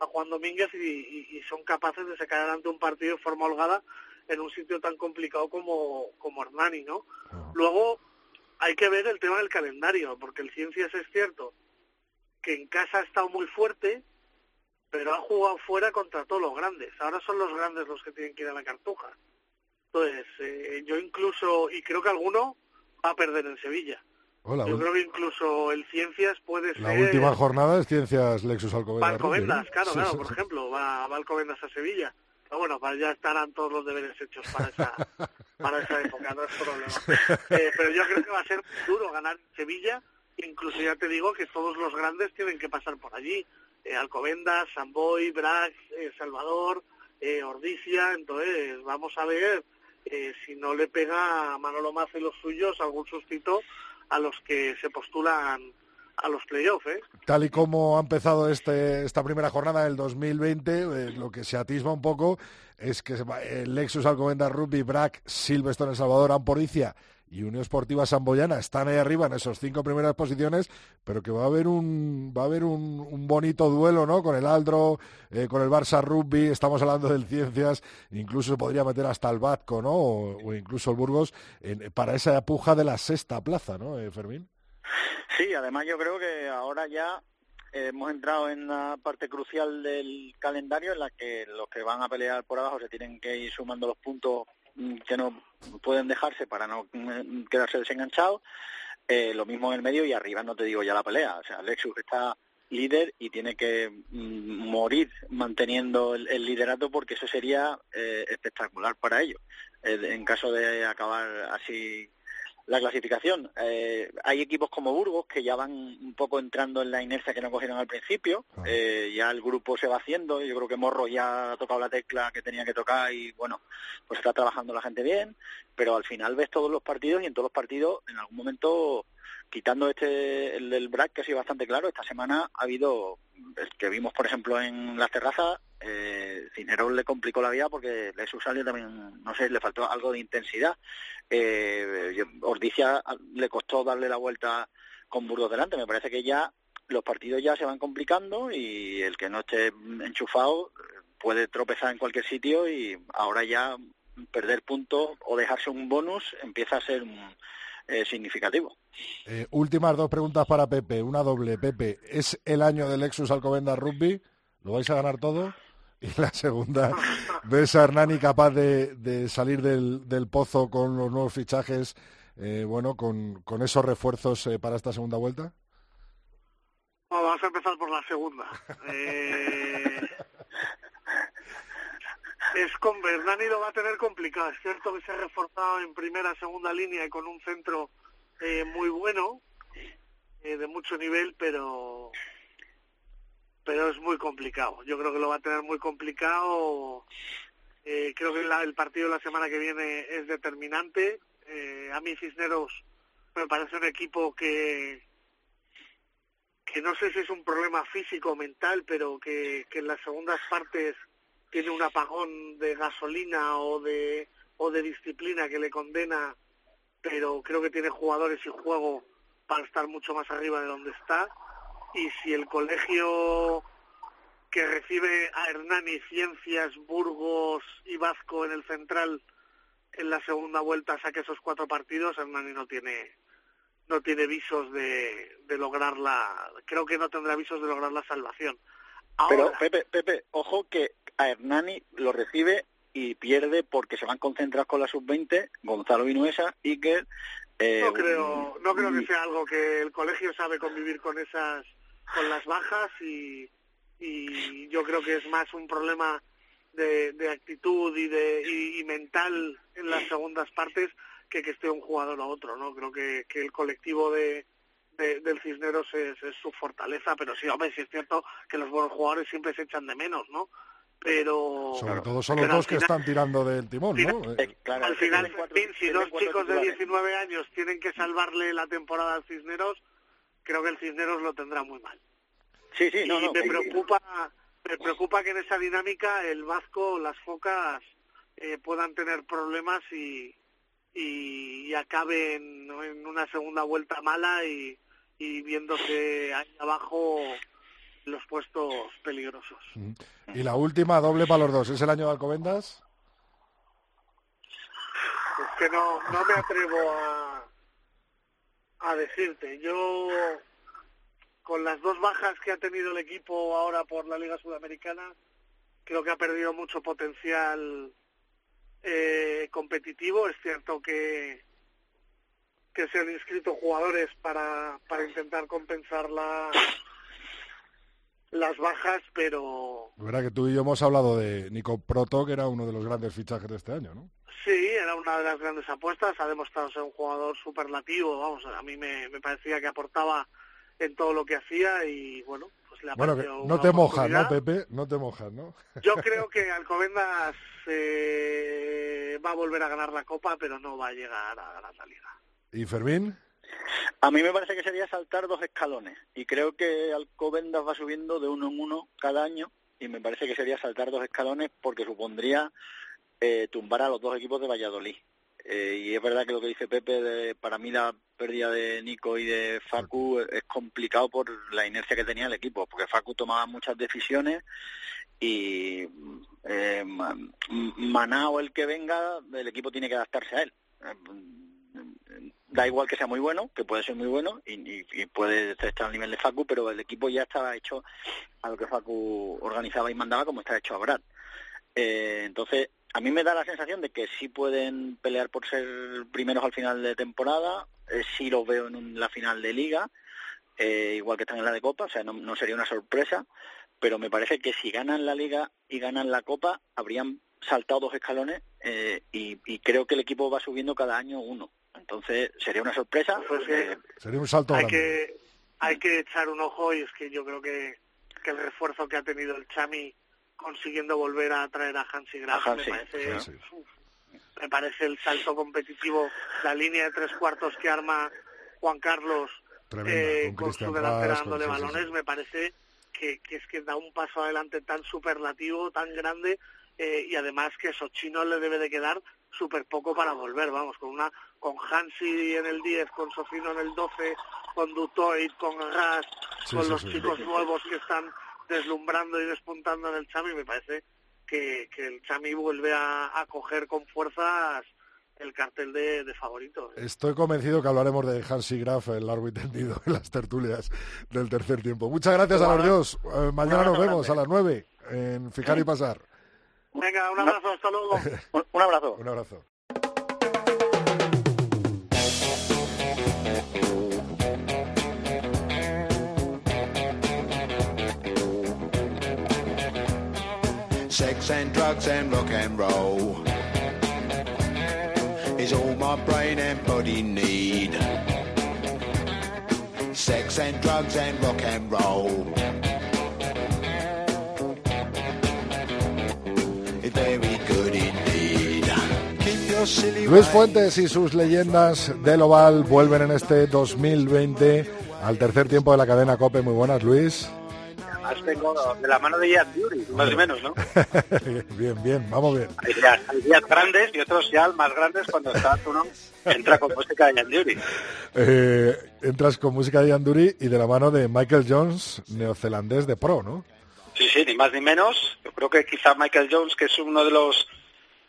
a Juan Domínguez, y, son capaces de sacar adelante un partido de forma holgada en un sitio tan complicado como, como Hernani, ¿no? Luego hay que ver el tema del calendario, porque el Ciencias es cierto que en casa ha estado muy fuerte, pero ha jugado fuera contra todos los grandes. Ahora son los grandes los que tienen que ir a la cartuja. Entonces, eh, yo incluso, y creo que alguno va a perder en Sevilla. yo creo que incluso el Ciencias puede ser... La última jornada es Ciencias Lexus Alcobendas. Alcobendas, claro, claro, por ejemplo, va, va Alcobendas a Sevilla. Pero bueno, para ya estarán todos los deberes hechos para esa, para esa época, no es problema. Eh, pero yo creo que va a ser duro ganar Sevilla, incluso ya te digo que todos los grandes tienen que pasar por allí. Eh, Alcobendas, Samboy, Brax, eh, Salvador, eh, Ordicia, entonces vamos a ver si no le pega a Manolo Mace y los suyos algún sustito a los que se postulan a los playoffs. ¿eh? Tal y como ha empezado este, esta primera jornada del 2020, eh, lo que se atisba un poco es que el Lexus Alcobendas Rugby, Brac, Silverstone El Salvador, Amporicia y Unión Esportiva Samboyana están ahí arriba en esos cinco primeras posiciones, pero que va a haber un va a haber un, un bonito duelo, ¿no? Con el Aldro, eh, con el Barça Rugby, estamos hablando del Ciencias, incluso se podría meter hasta el Batco, ¿no? O, o incluso el Burgos para esa puja de la sexta plaza, ¿no, eh, Fermín? Sí, además yo creo que ahora ya hemos entrado en la parte crucial del calendario en la que los que van a pelear por abajo se tienen que ir sumando los puntos mm, que no pueden dejarse para no mm, quedarse desenganchados. Eh, lo mismo en el medio y arriba no te digo ya la pelea. O sea, Lexus está líder y tiene que mm, morir manteniendo el, liderato porque eso sería eh, espectacular para ellos. Eh, en caso de acabar así la clasificación. Eh, hay equipos como Burgos que ya van un poco entrando en la inercia que no cogieron al principio. Eh, ya el grupo se va haciendo. Yo creo que Morro ya ha tocado la tecla que tenía que tocar y bueno, pues está trabajando la gente bien. Pero al final ves todos los partidos y en todos los partidos en algún momento quitando este el del BRAC que ha sido bastante claro esta semana ha habido el que vimos por ejemplo en las terrazas eh, Cisneros le complicó la vida porque Lexus salió también no sé le faltó algo de intensidad eh, Ordicia le costó darle la vuelta con Burgos delante me parece que ya los partidos ya se van complicando y el que no esté enchufado puede tropezar en cualquier sitio y ahora ya perder puntos o dejarse un bonus empieza a ser eh, significativo. Eh, últimas dos preguntas para Pepe, una doble. Pepe, ¿es el año del Lexus Alcobendas Rugby? ¿Lo vais a ganar todo? Y la segunda, ¿ves a Hernani capaz de, de salir del, del, pozo con los nuevos fichajes, eh, bueno, con, con, esos refuerzos eh, para esta segunda vuelta? Bueno, vamos a empezar por la segunda. Eh, es con Hernani lo va a tener complicado. Es cierto que se ha reforzado en primera, segunda línea y con un centro muy bueno, de mucho nivel, pero pero es muy complicado. Yo creo que lo va a tener muy complicado. Eh, creo que el partido de la semana que viene es determinante. Eh, a mí Cisneros me parece un equipo que que no sé si es un problema físico o mental, pero que, que en las segundas partes tiene un apagón de gasolina o de o de disciplina que le condena, pero creo que tiene jugadores y juego para estar mucho más arriba de donde está. Y si el colegio que recibe a Hernani, Ciencias, Burgos y Vasco en el central en la segunda vuelta saque esos cuatro partidos, Hernani no tiene no tiene visos de, de lograr la creo que no tendrá visos de lograr la salvación. Ahora, Pero Pepe, Pepe, ojo que a Hernani lo recibe y pierde porque se van concentrados con la sub-20 Gonzalo Vinuesa, Iker... Eh, no creo, no creo que sea algo que el colegio sabe convivir con esas, con las bajas y, y yo creo que es más un problema de, de actitud y de y, y mental en las segundas partes que que esté un jugador o otro, ¿no? Creo que, que el colectivo de, de, del Cisneros es, es, su fortaleza, pero sí, hombre, sí es cierto que los buenos jugadores siempre se echan de menos, ¿no? Pero... Sobre todo son los dos que están tirando del timón, ¿no? Eh, claro, al final, fin, si dos chicos de 19 años tienen que salvarle la temporada al Cisneros, creo que el Cisneros lo tendrá muy mal. Sí, sí, no, y no, me sí, preocupa, me preocupa que en esa dinámica el Vasco, las focas eh, puedan tener problemas y, y, y acaben ¿no? en una segunda vuelta mala y, y viéndose ahí abajo los puestos peligrosos. Y la última, doble para los dos, ¿es el año de Alcobendas? Es que no, no me atrevo a, a decirte. Yo, con las dos bajas que ha tenido el equipo ahora por la Liga Sudamericana, creo que ha perdido mucho potencial eh, competitivo. Es cierto que que se han inscrito jugadores para, para intentar compensar la, las bajas, pero... Verá que tú y yo hemos hablado de Nico Proto, que era uno de los grandes fichajes de este año, ¿no? Sí, era una de las grandes apuestas, ha demostrado ser un jugador superlativo, vamos, a mí me, me parecía que aportaba en todo lo que hacía y bueno, pues le ha Bueno, que no te mojas, ¿no, Pepe? No te mojas, ¿no? Yo creo que Alcobendas eh, va a volver a ganar la Copa, pero no va a llegar a ganar la Liga. ¿Y Fermín? A mí me parece que sería saltar dos escalones y creo que Alcobendas va subiendo de uno en uno cada año y me parece que sería saltar dos escalones porque supondría eh, tumbar a los dos equipos de Valladolid. Eh, y es verdad que lo que dice Pepe, de, para mí la pérdida de Nico y de Facu es complicado por la inercia que tenía el equipo, porque Facu tomaba muchas decisiones y eh, Maná o el que venga, el equipo tiene que adaptarse a él. Da igual que sea muy bueno, que puede ser muy bueno y, puede estar al nivel de Facu, pero el equipo ya estaba hecho a lo que Facu organizaba y mandaba como está hecho a Brad. Eh, entonces, a mí me da la sensación de que sí pueden pelear por ser primeros al final de temporada, eh, sí los veo en la final de liga, eh, igual que están en la de Copa, o sea, no, sería una sorpresa, pero me parece que si ganan la liga y ganan la Copa, habrían saltado dos escalones eh, y, creo que el equipo va subiendo cada año uno. Entonces, sería una sorpresa. Pues sería un salto hay Que, hay que echar un ojo y es que yo creo que, que el refuerzo que ha tenido el Chami consiguiendo volver a traer a Hansi Graf. me, parece, me parece el salto competitivo, la línea de tres cuartos que arma Juan Carlos eh, con, su delantera dándole balones, me parece que, es que da un paso adelante tan superlativo, tan grande, eh, y además que Sochino le debe de quedar súper poco para volver, vamos, con una con Hansi en el 10, con Sofino en el 12, con Dutoit, con Gas, con los chicos nuevos que están deslumbrando y despuntando en el Chami, me parece que, el Chami vuelve a, coger con fuerzas el cartel de, de favoritos. Estoy convencido que hablaremos de Hansi Graf, el largo y tendido, en las tertulias del tercer tiempo. Muchas gracias a los dos. Eh, mañana nos vemos a las nueve en Fijar y Pasar. Venga, un abrazo, hasta luego. un abrazo. Un abrazo. Sex and drugs and rock and roll is all my brain and body need. Sex and drugs and rock and roll. Very good indeed. Luis Fuentes y sus leyendas del Oval vuelven en este 2020 al tercer tiempo de la cadena COPE. Muy buenas, Luis tengo de la mano de Ian Dury, más o menos, ¿no? bien, bien, vamos bien. Hay días, grandes y otros ya más grandes cuando está uno entra con música de Ian Dury. Eh, entras con música de Ian Dury y de la mano de Michael Jones, neozelandés de pro, ¿no? Sí, sí, ni más ni menos. Yo creo que quizá Michael Jones, que es uno de los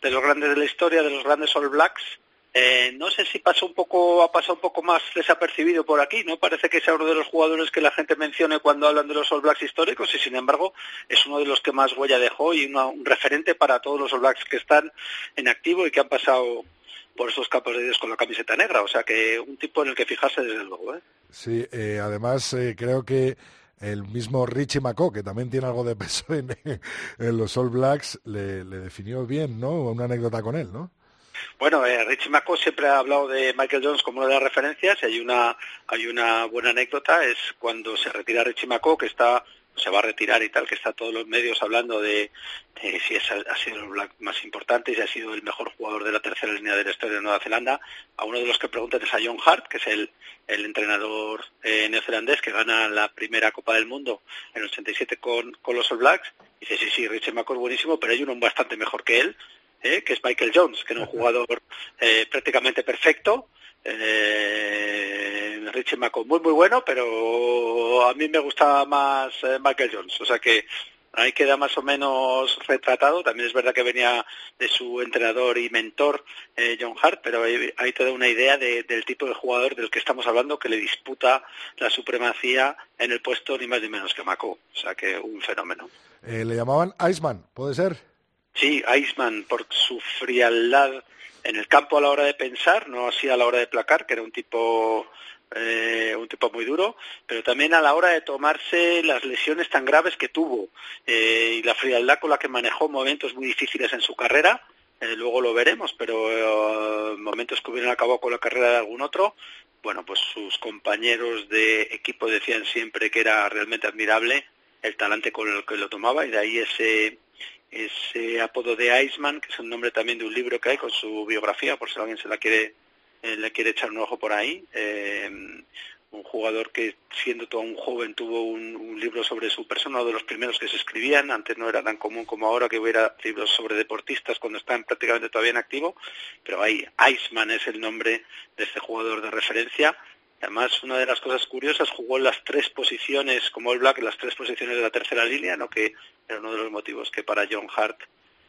de los grandes de la historia, de los grandes All Blacks, eh, no sé si pasa un poco, ha pasado un poco más desapercibido por aquí, ¿no? Parece que es uno de los jugadores que la gente mencione cuando hablan de los All Blacks históricos y sin embargo es uno de los que más huella dejó y un referente para todos los All Blacks que están en activo y que han pasado por esos campos de Dios con la camiseta negra. O sea que un tipo en el que fijarse desde luego, ¿eh? Sí, eh, además creo que el mismo Richie Macó, que también tiene algo de peso en, los All Blacks, le, le definió bien, ¿no? Una anécdota con él, ¿no? Bueno, eh, Richie McCaw siempre ha hablado de Michael Jones como una de las referencias y hay una, hay una buena anécdota, es cuando se retira Richie McCaw, que está se va a retirar y tal, que está todos los medios hablando de, si es, ha sido el más importante y si ha sido el mejor jugador de la tercera línea de la historia de Nueva Zelanda. A uno de los que preguntan es a John Hart, que es el, el entrenador eh, neozelandés que gana la primera Copa del Mundo en el 87 con, con los All Blacks. Dice, sí, sí, Richie McCaw es buenísimo, pero hay uno bastante mejor que él, ¿eh? que es Michael Jones, que era un jugador eh, prácticamente perfecto. Eh, Richie McCall muy muy bueno, pero a mí me gustaba más eh, Michael Jones, o sea que ahí queda más o menos retratado. También es verdad que venía de su entrenador y mentor John Hart, pero hay, hay toda una idea del tipo de jugador del que estamos hablando que le disputa la supremacía en el puesto ni más ni menos que Mako. O sea que un fenómeno. le llamaban Iceman, ¿puede ser? Sí, Iceman, por su frialdad en el campo a la hora de pensar, no así a la hora de placar, que era un tipo eh, un tipo muy duro, pero también a la hora de tomarse las lesiones tan graves que tuvo eh, y la frialdad con la que manejó momentos muy difíciles en su carrera, eh, luego lo veremos, pero momentos que hubieran acabado con la carrera de algún otro, bueno, pues sus compañeros de equipo decían siempre que era realmente admirable el talante con el que lo tomaba y de ahí ese ese apodo de Iceman, que es el nombre también de un libro que hay con su biografía, por si alguien se la quiere eh, le quiere echar un ojo por ahí. Eh, un jugador que siendo todo un joven tuvo un, libro sobre su persona, uno de los primeros que se escribían, antes no era tan común como ahora que hubiera libros sobre deportistas cuando están prácticamente todavía en activo, pero ahí Iceman es el nombre de este jugador de referencia. Además, una de las cosas curiosas, jugó en las tres posiciones, como el Black, en las tres posiciones de la tercera línea, ¿no? que era uno de los motivos que para John Hart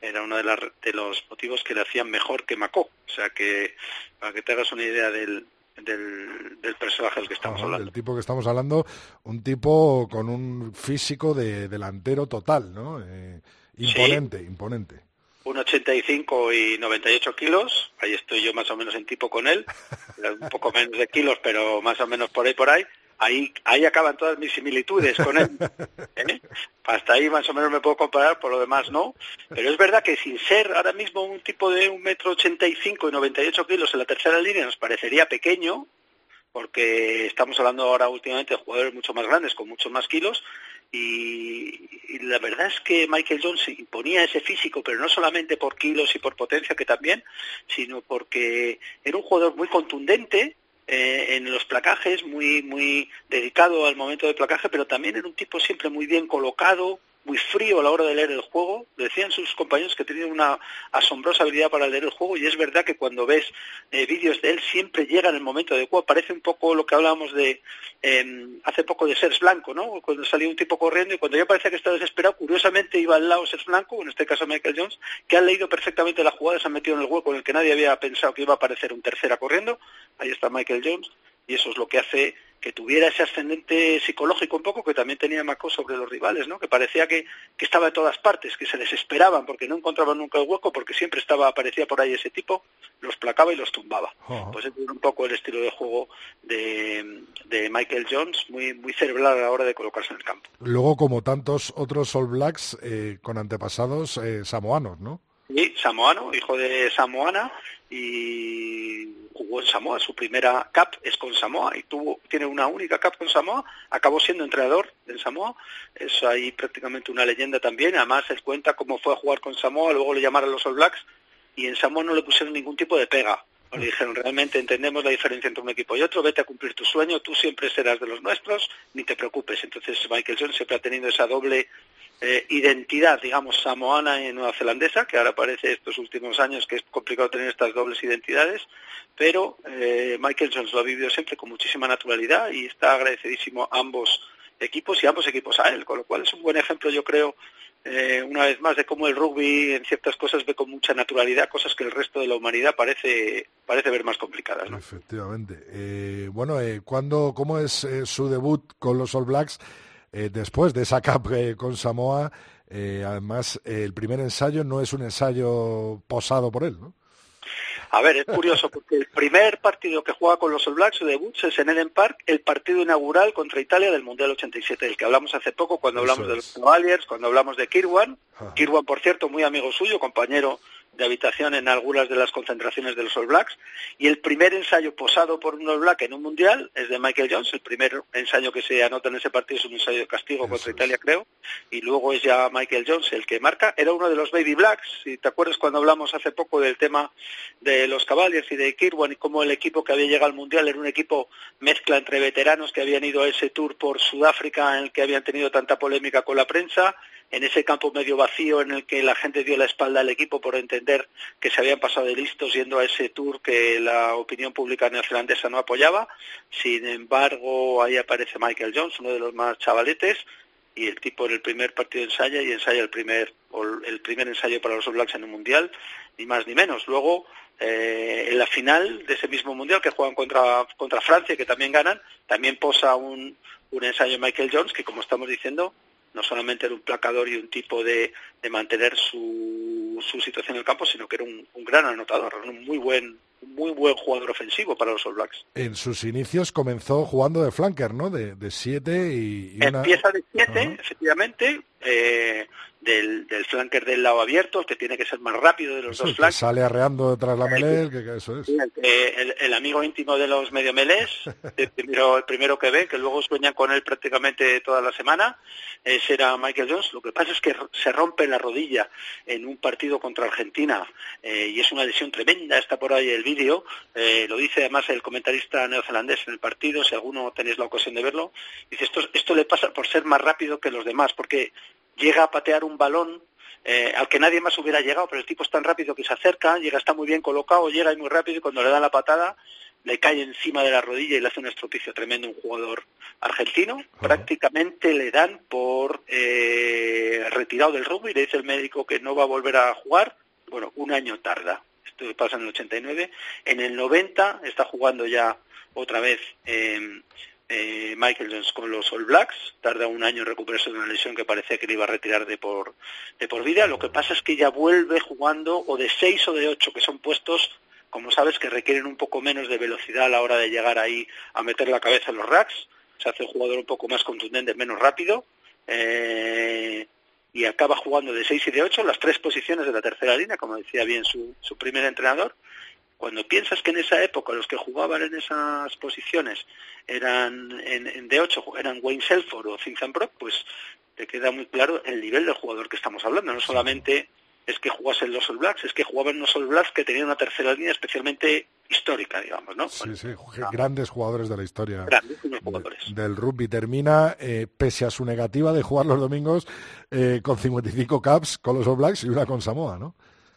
era uno de, de los motivos que le hacían mejor que Macó. O sea que, para que te hagas una idea del, del, personaje del que estamos hablando. Del tipo que estamos hablando, un tipo con un físico de delantero total, ¿no? Eh, imponente, imponente. Un 85 y 98 kilos, ahí estoy yo más o menos en tipo con él, un poco menos de kilos, pero más o menos por ahí, por ahí ahí, ahí acaban todas mis similitudes con él. ¿eh? Hasta ahí más o menos me puedo comparar, por lo demás no. Pero es verdad que sin ser ahora mismo un tipo de un metro ochenta y cinco y noventa y ocho kilos en la tercera línea nos parecería pequeño, porque estamos hablando ahora últimamente de jugadores mucho más grandes, con muchos más kilos, y, y, la verdad es que Michael Jones imponía ese físico, pero no solamente por kilos y por potencia, que también, sino porque era un jugador muy contundente, eh, en los placajes, muy, muy dedicado al momento del placaje, pero también era un tipo siempre muy bien colocado, muy frío a la hora de leer el juego. Decían sus compañeros que tenía una asombrosa habilidad para leer el juego y es verdad que cuando ves eh, vídeos de él siempre llega en el momento adecuado. Parece un poco lo que hablábamos de em, hace poco de Sers Blanco, ¿no? Cuando salía un tipo corriendo y cuando ya parecía que estaba desesperado, curiosamente iba al lado Sers Blanco, en este caso Michael Jones, que ha leído perfectamente la jugada, se ha metido en el hueco en el que nadie había pensado que iba a aparecer un tercera corriendo. Ahí está Michael Jones y eso es lo que hace que tuviera ese ascendente psicológico un poco que también tenía Macó sobre los rivales, ¿no? que parecía que, que, estaba en todas partes, que se desesperaban porque no encontraban nunca el hueco, porque siempre estaba aparecía por ahí ese tipo, los placaba y los tumbaba. Pues es un poco el estilo de juego de, de, Michael Jones, muy, muy cerebral a la hora de colocarse en el campo. Luego, como tantos otros All Blacks eh, con antepasados eh, samoanos, ¿no? Sí, samoano, hijo de Samoana, y jugó en Samoa, su primera cap es con Samoa y tuvo, tiene una única cap con Samoa, acabó siendo entrenador en Samoa, es ahí prácticamente una leyenda también, además él cuenta cómo fue a jugar con Samoa, luego le llamaron los All Blacks y en Samoa no le pusieron ningún tipo de pega, le dijeron, realmente entendemos la diferencia entre un equipo y otro, vete a cumplir tu sueño, tú siempre serás de los nuestros, ni te preocupes. Entonces Michael Jones siempre ha tenido esa doble eh, identidad, digamos, samoana y nueva zelandesa, que ahora parece estos últimos años que es complicado tener estas dobles identidades, pero eh, Michael Jones lo ha vivido siempre con muchísima naturalidad y está agradecidísimo a ambos equipos y ambos equipos a él, con lo cual es un buen ejemplo, yo creo, eh, una vez más de cómo el rugby en ciertas cosas ve con mucha naturalidad cosas que el resto de la humanidad parece parece ver más complicadas. Efectivamente. bueno, ¿cuándo, ¿cómo es su debut con los All Blacks? Eh, después de esa cap eh, con Samoa, eh, además el primer ensayo no es un ensayo posado por él, ¿no? A ver, es curioso porque el primer partido que juega con los All Blacks, su debut, es en Eden Park, el partido inaugural contra Italia del Mundial 87, del que hablamos hace poco cuando hablamos de los Cavaliers, cuando hablamos de Kirwan. Kirwan, por cierto, muy amigo suyo, compañero de habitación en algunas de las concentraciones de los All Blacks. Y el primer ensayo posado por un All Black en un mundial es de Michael Jones, el primer ensayo que se anota en ese partido es un ensayo de castigo contra Italia creo. Y luego es ya Michael Jones el que marca, era uno de los Baby Blacks, si te acuerdas cuando hablamos hace poco del tema de los Cavaliers y de Kirwan y cómo el equipo que había llegado al mundial era un equipo mezcla entre veteranos que habían ido a ese tour por Sudáfrica en el que habían tenido tanta polémica con la prensa en ese campo medio vacío en el que la gente dio la espalda al equipo por entender que se habían pasado de listos yendo a ese tour que la opinión pública neozelandesa no apoyaba. Sin embargo, ahí aparece Michael Jones, uno de los más chavaletes, y el tipo en el primer partido ensaya y ensaya el primer, el primer ensayo para los All Blacks en el Mundial, ni más ni menos. Luego, eh, en la final de ese mismo Mundial que juegan contra, contra Francia que también ganan, también posa un, un ensayo Michael Jones que, como estamos diciendo, no solamente era un placador y un tipo de, de mantener su, su situación en el campo, sino que era un, gran anotador, un muy buen muy buen jugador ofensivo para los All Blacks. En sus inicios comenzó jugando de flanker, ¿no? De, de siete y, Empieza de siete, efectivamente, eh, del, del flanker del lado abierto, que tiene que ser más rápido de los dos flancos. Sale arreando detrás la melé, que, eso es. el, amigo íntimo de los medio melés, el primero, el primero que ve, que luego sueñan con él prácticamente toda la semana, ese era Michael Jones. Lo que pasa es que se rompe la rodilla en un partido contra Argentina eh, y es una lesión tremenda, está por ahí el vídeo, eh, lo dice además el comentarista neozelandés en el partido, si alguno tenéis la ocasión de verlo, dice esto, esto le pasa por ser más rápido que los demás, porque llega a patear un balón eh, al que nadie más hubiera llegado, pero el tipo es tan rápido que se acerca, llega, está muy bien colocado, llega y muy rápido y cuando le da la patada le cae encima de la rodilla y le hace un estropicio tremendo un jugador argentino. Prácticamente le dan por eh, retirado del rugby, le dice el médico que no va a volver a jugar. Bueno, un año tarda. Esto pasa en el 89. En el 90 está jugando ya otra vez eh, eh, Michael Jones con los All Blacks, tarda un año en recuperarse de una lesión que parecía que le iba a retirar de por, de por vida. Lo que pasa es que ya vuelve jugando o de seis o de ocho, que son puestos, como sabes, que requieren un poco menos de velocidad a la hora de llegar ahí a meter la cabeza en los racks. Se hace un jugador un poco más contundente, menos rápido. Eh, y acaba jugando de seis y de ocho las tres posiciones de la tercera línea, como decía bien su, su primer entrenador cuando piensas que en esa época los que jugaban en esas posiciones eran en, de 8 eran Wayne Selford o Vincent Brock, pues te queda muy claro el nivel del jugador que estamos hablando. No solamente es que jugasen los All Blacks, es que jugaban los All Blacks que tenían una tercera línea especialmente histórica, digamos, ¿no? Sí, sí, grandes jugadores de la historia jugadores. del rugby. Termina, eh, pese a su negativa de jugar los domingos, eh, con 55 caps con los All Blacks y una con Samoa, ¿no?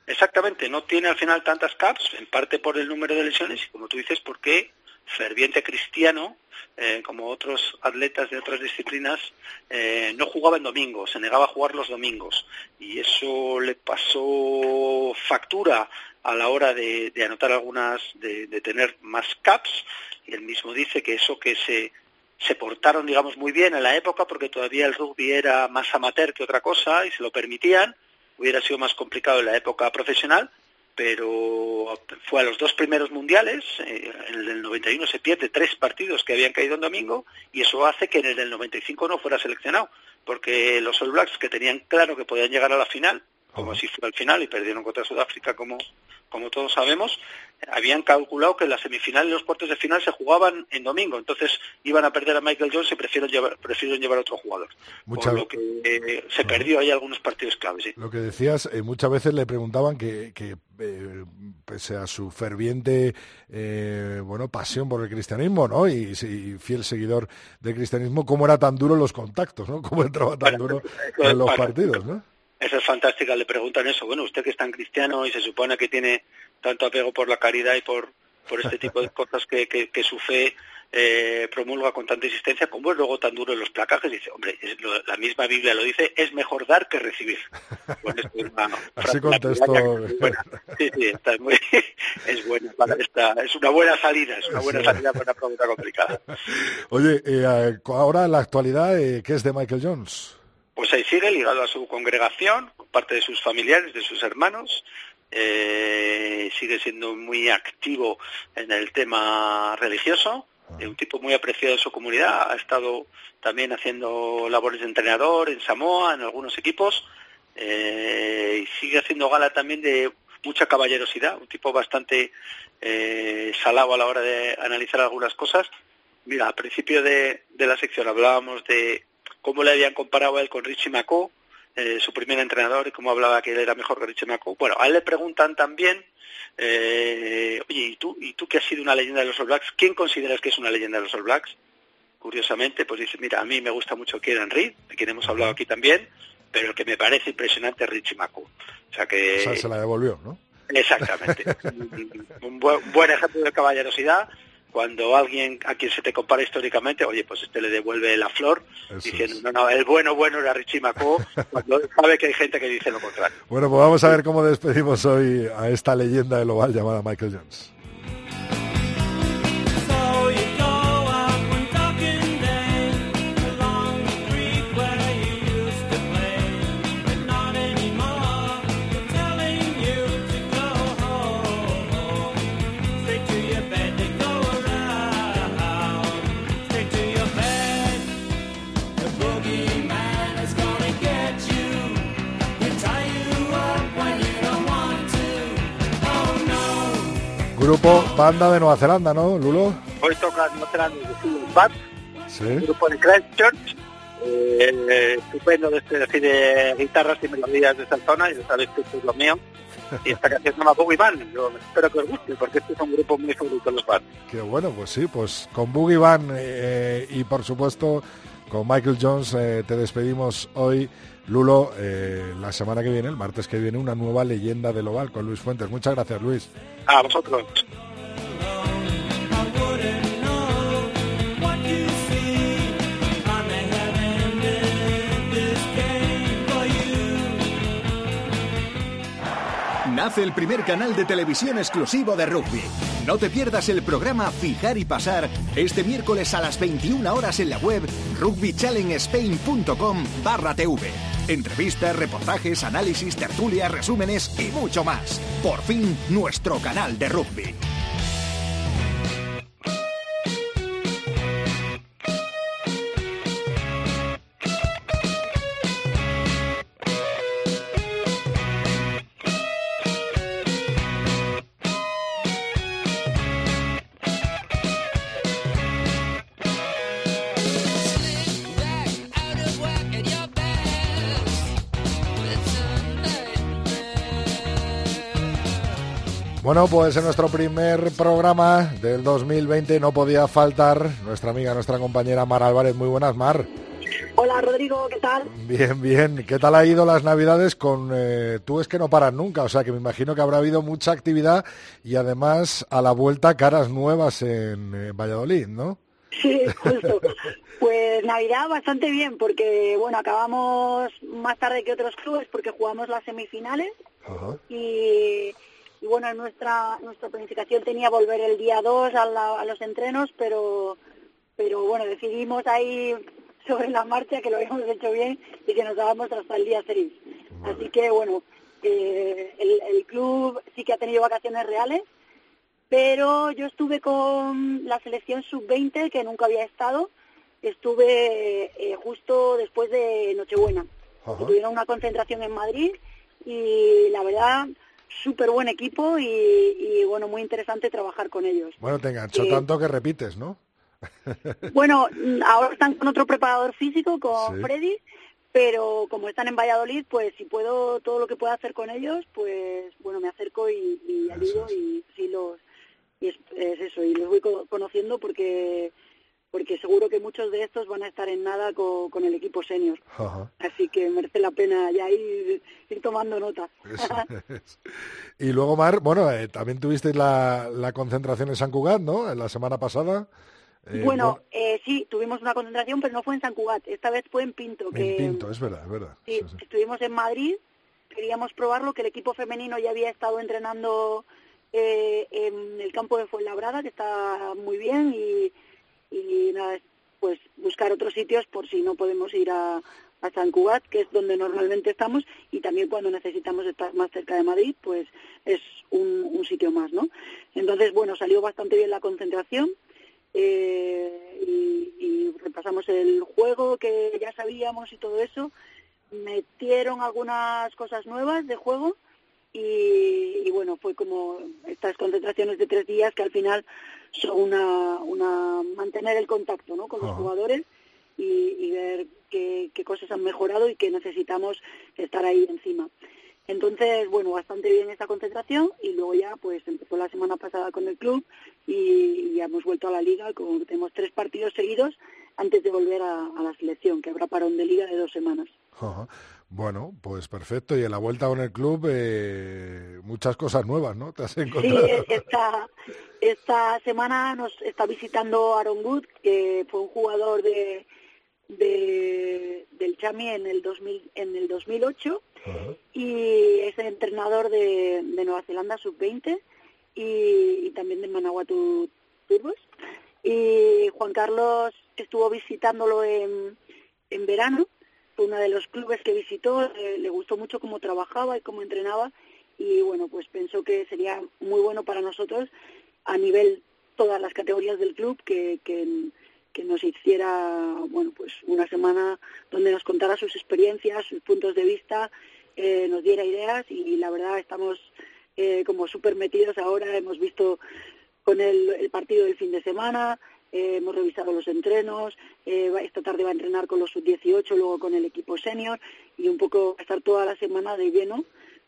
Exactamente, no tiene al final tantas caps, en parte por el número de lesiones y como tú dices, porque ferviente cristiano, eh, como otros atletas de otras disciplinas, eh, no jugaba en domingo, se negaba a jugar los domingos. Y eso le pasó factura a la hora de, anotar algunas, de, de, tener más caps. Y él mismo dice que eso que se, se portaron, digamos, muy bien en la época porque todavía el rugby era más amateur que otra cosa y se lo permitían hubiera sido más complicado en la época profesional, pero fue a los dos primeros mundiales, eh, en el del 91 se pierde tres partidos que habían caído en domingo y eso hace que en el del 95 no fuera seleccionado, porque los All Blacks que tenían claro que podían llegar a la final, como si fuera al final y perdieron contra Sudáfrica como, como todos sabemos, habían calculado que las semifinales y los cuartos de final se jugaban en domingo, entonces iban a perder a Michael Jones y prefieren llevar, prefieren llevar a otro jugador. Por lo que eh, se perdió ahí algunos partidos claves. ¿sí? Lo que decías, eh, muchas veces le preguntaban que, que eh, pese a su ferviente bueno pasión por el cristianismo, ¿no? Y, fiel seguidor del cristianismo, cómo era tan duro los contactos, ¿no? Cómo entraba tan duro en los partidos, ¿no? Esa es fantástica, le preguntan eso. Bueno, usted que es tan cristiano y se supone que tiene tanto apego por la caridad y por, por este tipo de cosas que, que, su fe eh, promulga con tanta insistencia, como es luego tan duro en los placajes, dice, hombre, la misma Biblia lo dice, es mejor dar que recibir. Bueno, es Así contesto. Sí, sí, está es, muy, es buena, es una buena salida, es una buena salida para una pregunta complicada. Oye, eh, ahora en la actualidad, eh, ¿qué es de Michael Jones? Pues ahí sigue ligado a su congregación, parte de sus familiares, de sus hermanos, eh, sigue siendo muy activo en el tema religioso, un tipo muy apreciado de su comunidad, ha estado también haciendo labores de entrenador en Samoa, en algunos equipos, eh, y sigue haciendo gala también de mucha caballerosidad, un tipo bastante eh, salado a la hora de analizar algunas cosas. Mira, al principio de la sección hablábamos de cómo le habían comparado a él con Richie McCaw, eh, su primer entrenador, y cómo hablaba que él era mejor que Richie McCaw. Bueno, a él le preguntan también, eh, oye, ¿y tú, ¿y tú que has sido una leyenda de los All Blacks? ¿Quién consideras que es una leyenda de los All Blacks? Curiosamente, pues dice, mira, a mí me gusta mucho Kieran Reid, de quien hemos hablado aquí también, pero el que me parece impresionante es Richie McCaw. O sea que... se la devolvió, ¿no? Exactamente. un, buen, buen ejemplo de caballerosidad cuando alguien a quien se te compara históricamente, oye, pues este le devuelve la flor, diciendo, no, no, el bueno, bueno era Richie Macó, cuando sabe que hay gente que dice lo contrario. Bueno, pues vamos a ver cómo despedimos hoy a esta leyenda del oval llamada Michael Jones. Grupo Banda de Nueva Zelanda, ¿no, Lulo? Hoy toca Nueva Zelanda de Band, Sí. grupo de Christchurch, eh, estupendo de, este, así de guitarras y melodías de esa zona, y ya sabéis que esto es lo mío. Y esta canción se llama Boogie Band, yo espero que os guste, porque este es un grupo muy favorito los bands. Qué bueno, pues sí, pues con Boogie Van eh, y por supuesto con Michael Jones eh, te despedimos hoy. Lulo, eh, la semana que viene, el martes que viene, una nueva leyenda del oval con Luis Fuentes. Muchas gracias, Luis. A vosotros. Nace el primer canal de televisión exclusivo de rugby. No te pierdas el programa Fijar y Pasar este miércoles a las 21 horas en la web rugbychallengespain.com barra TV. Entrevistas, reportajes, análisis, tertulias, resúmenes y mucho más. Por fin, nuestro canal de rugby. Bueno, pues en nuestro primer programa del 2020 no podía faltar nuestra amiga, nuestra compañera Mar Álvarez. Muy buenas, Mar. Hola Rodrigo, ¿qué tal? Bien, bien. ¿Qué tal ha ido las Navidades con... eh, tú es que no paras nunca, o sea que me imagino que habrá habido mucha actividad y además a la vuelta caras nuevas en eh, Valladolid, ¿no? Sí, justo. Pues Navidad bastante bien, porque bueno, acabamos más tarde que otros clubes porque jugamos las semifinales Ajá. y, y bueno, nuestra nuestra planificación tenía volver el día 2 a, la- a los entrenos, pero pero bueno, decidimos ahí sobre la marcha que lo habíamos hecho bien y que nos dábamos hasta el día 6. Así que bueno, eh, el, el club sí que ha tenido vacaciones reales, pero yo estuve con la selección sub-20, que nunca había estado, estuve eh, justo después de Nochebuena. Tuvieron una concentración en Madrid y la verdad, súper buen equipo y, y, bueno, muy interesante trabajar con ellos. Bueno, te enganchó Sí. tanto que repites, ¿no? Bueno, mm, ahora están con otro preparador físico, con Sí. Freddy, pero como están en Valladolid, pues si puedo, todo lo que pueda hacer con ellos, pues bueno, me acerco y, y ayudo y sí los, y es, es eso, y los voy co- conociendo porque porque seguro que muchos de estos van a estar en nada co- con, el equipo senior. Ajá. Así que merece la pena ya ir, ir tomando nota. Es. Y luego, Mar, bueno, eh, también tuvisteis la, la concentración en San Cugat, ¿no? En la semana pasada. Eh, bueno, eh, sí, tuvimos una concentración, pero no fue en San Cugat, esta vez fue en Pinto. bueno, en que, Pinto, es verdad, es verdad. Sí, Sí, sí. estuvimos en Madrid, queríamos probarlo, que el equipo femenino ya había estado entrenando eh, en el campo de Fuenlabrada, que está muy bien, y, y nada, pues buscar otros sitios por si no podemos ir a, a San Cugat, que es donde normalmente estamos, y también cuando necesitamos estar más cerca de Madrid, pues es un, un sitio más, ¿no? Entonces, bueno, salió bastante bien la concentración, eh, y, repasamos el juego que ya sabíamos y todo eso. Metieron algunas cosas nuevas de juego y, fue como estas concentraciones de tres días que al final son una, una mantener el contacto ¿no? con los jugadores y, y ver qué, qué cosas han mejorado y que necesitamos estar ahí encima. Entonces, bueno, bastante bien esta concentración y luego ya pues empezó la semana pasada con el club y, ya hemos vuelto a la liga, como tenemos tres partidos seguidos antes de volver a, a la selección, que habrá parón de liga de dos semanas. Ajá. Bueno, pues perfecto. Y en la vuelta con el club, eh, muchas cosas nuevas, ¿no? Te has Sí, encontrado. esta, esta semana nos está visitando Aaron Wood, que fue un jugador de, de del Chami en el 2000, en el 2008 Ajá. y es el entrenador de, de Nueva Zelanda sub-20 y, y también de Manawatu Turbos. Y Juan Carlos estuvo visitándolo en, en verano, fue uno de los clubes que visitó, eh, le gustó mucho cómo trabajaba y cómo entrenaba y bueno, pues pensó que sería muy bueno para nosotros a nivel todas las categorías del club que, que, nos hiciera bueno pues una semana donde nos contara sus experiencias, sus puntos de vista, eh, nos diera ideas y la verdad estamos eh, como súper metidos ahora. Hemos visto con el, partido del fin de semana, eh, hemos revisado los entrenos, eh, esta tarde va a entrenar con los sub-18, luego con el equipo senior y un poco estar toda la semana de lleno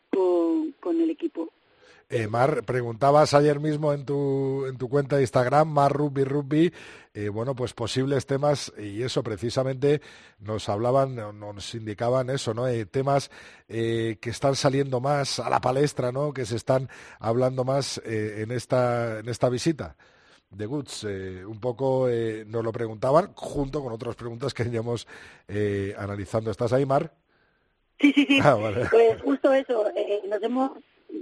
con, el equipo. Eh, Mar, preguntabas ayer mismo en tu, en tu cuenta de Instagram, Mar Rugby Rugby, eh, bueno, pues posibles temas y eso precisamente nos hablaban, nos indicaban eso, ¿no? Eh, temas que están saliendo más a la palestra, ¿no? Que se están hablando más en, esta, en esta visita de Goods. un poco nos lo preguntaban junto con otras preguntas que íbamos analizando. ¿Estás ahí, Mar? Sí, sí, sí. Ah, pues justo eso. nos hemos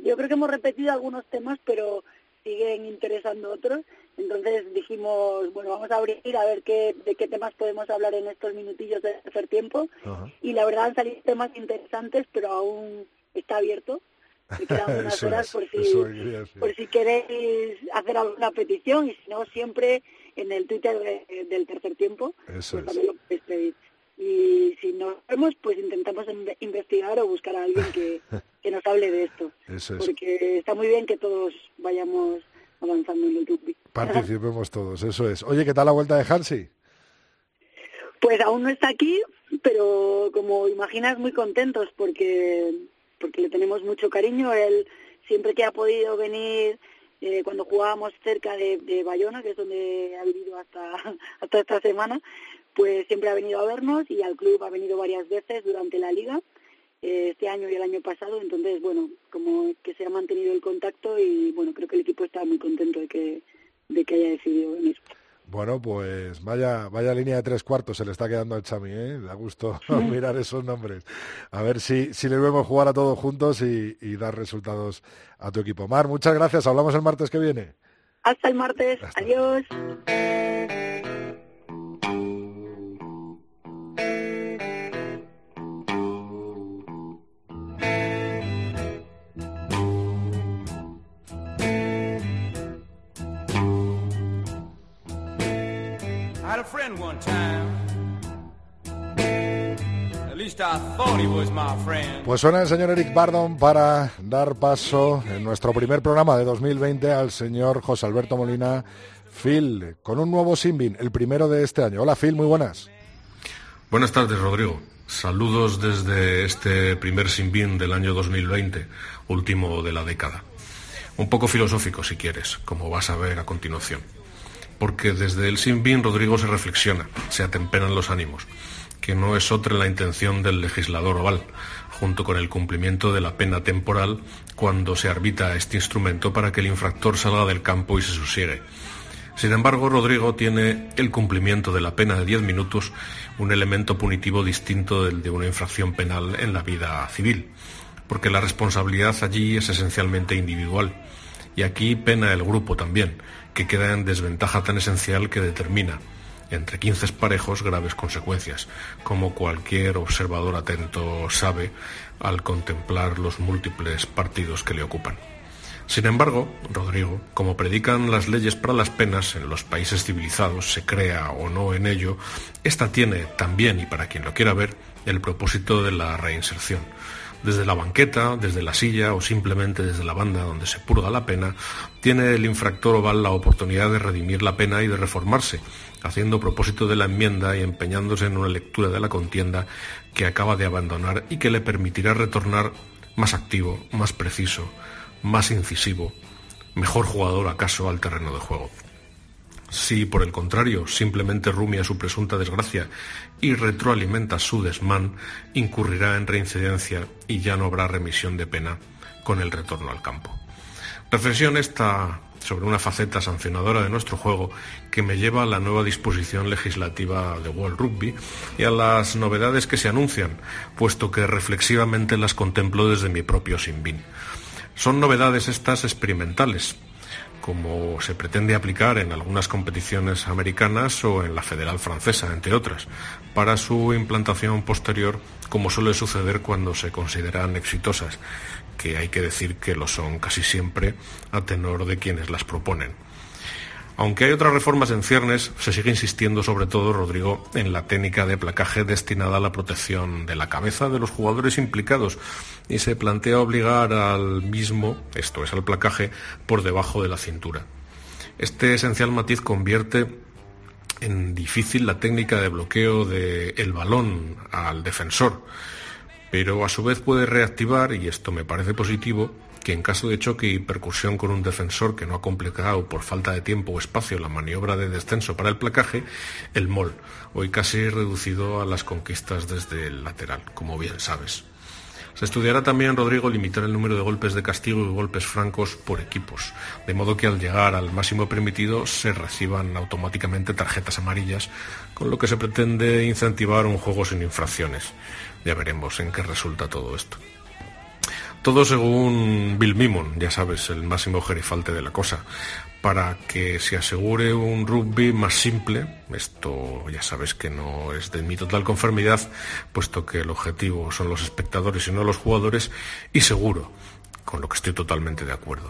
yo creo que hemos repetido algunos temas, pero siguen interesando otros. Entonces dijimos, bueno, vamos a abrir a ver qué, de qué temas podemos hablar en estos minutillos de hacer tiempo. Y la verdad han salido temas interesantes, pero aún está abierto. Me quedan unas horas por, si, por si queréis hacer alguna petición y si no, siempre en el Twitter del tercer tiempo, eso pues también lo podéis pedir y si no vemos, pues intentamos investigar o buscar a alguien que, nos hable de esto. Porque está muy bien que todos vayamos avanzando en el rugby. Participemos todos, eso es. Oye, ¿qué tal la vuelta de Hansi? Pues aún no está aquí, pero como imaginas, muy contentos porque, porque le tenemos mucho cariño. Él siempre que ha podido venir eh, cuando jugábamos cerca de, de Bayona, que es donde ha vivido hasta, hasta esta semana, pues siempre ha venido a vernos y al club ha venido varias veces durante la liga, eh, este año y el año pasado, entonces, bueno, como que se ha mantenido el contacto y, bueno, creo que el equipo está muy contento de que, de que haya decidido venir. Bueno, pues vaya, vaya línea de tres cuartos se le está quedando al Chami, ¿eh? Da gusto mirar esos nombres. A ver si, si le vemos jugar a todos juntos y, y, dar resultados a tu equipo. Mar, muchas gracias. Hablamos el martes que viene. Hasta el martes. Adiós. Pues suena el señor Eric Bardon para dar paso en nuestro primer programa de 2020 al señor José Alberto Molina Phil, con un nuevo Simbin, el primero de este año. Hola Phil, muy buenas. Buenas tardes, Rodrigo. Saludos desde este primer Simbin del año 2020, último de la década. Un poco filosófico, si quieres, como vas a ver a continuación porque desde el Sin Bin Rodrigo se reflexiona, se atemperan los ánimos, que no es otra la intención del legislador oval, junto con el cumplimiento de la pena temporal cuando se arbitra este instrumento para que el infractor salga del campo y se sosiegue. Sin embargo, Rodrigo tiene el cumplimiento de la pena de 10 minutos un elemento punitivo distinto del de una infracción penal en la vida civil, porque la responsabilidad allí es esencialmente individual. Y aquí pena el grupo también, que queda en desventaja tan esencial que determina, entre 15 parejos, graves consecuencias, como cualquier observador atento sabe al contemplar los múltiples partidos que le ocupan. Sin embargo, Rodrigo, como predican las leyes para las penas en los países civilizados, se crea o no en ello, esta tiene también, y para quien lo quiera ver, el propósito de la reinserción desde la banqueta, desde la silla o simplemente desde la banda donde se purga la pena, tiene el infractor oval la oportunidad de redimir la pena y de reformarse, haciendo propósito de la enmienda y empeñándose en una lectura de la contienda que acaba de abandonar y que le permitirá retornar más activo, más preciso, más incisivo, mejor jugador acaso al terreno de juego. Si, por el contrario, simplemente rumia su presunta desgracia y retroalimenta su desmán, incurrirá en reincidencia y ya no habrá remisión de pena con el retorno al campo. Reflexión esta sobre una faceta sancionadora de nuestro juego que me lleva a la nueva disposición legislativa de World Rugby y a las novedades que se anuncian, puesto que reflexivamente las contemplo desde mi propio Sinbin. Son novedades estas experimentales, como se pretende aplicar en algunas competiciones americanas o en la federal francesa, entre otras, para su implantación posterior, como suele suceder cuando se consideran exitosas, que hay que decir que lo son casi siempre a tenor de quienes las proponen. Aunque hay otras reformas en ciernes, se sigue insistiendo sobre todo, Rodrigo, en la técnica de placaje destinada a la protección de la cabeza de los jugadores implicados y se plantea obligar al mismo, esto es al placaje, por debajo de la cintura. Este esencial matiz convierte en difícil la técnica de bloqueo del balón al defensor, pero a su vez puede reactivar, y esto me parece positivo, que en caso de choque y percusión con un defensor que no ha completado por falta de tiempo o espacio la maniobra de descenso para el placaje, el MOL, hoy casi reducido a las conquistas desde el lateral, como bien sabes. Se estudiará también, Rodrigo, limitar el número de golpes de castigo y golpes francos por equipos, de modo que al llegar al máximo permitido se reciban automáticamente tarjetas amarillas, con lo que se pretende incentivar un juego sin infracciones. Ya veremos en qué resulta todo esto. Todo según Bill Mimon, ya sabes, el máximo gerifalte de la cosa, para que se asegure un rugby más simple. Esto ya sabes que no es de mi total conformidad, puesto que el objetivo son los espectadores y no los jugadores, y seguro, con lo que estoy totalmente de acuerdo.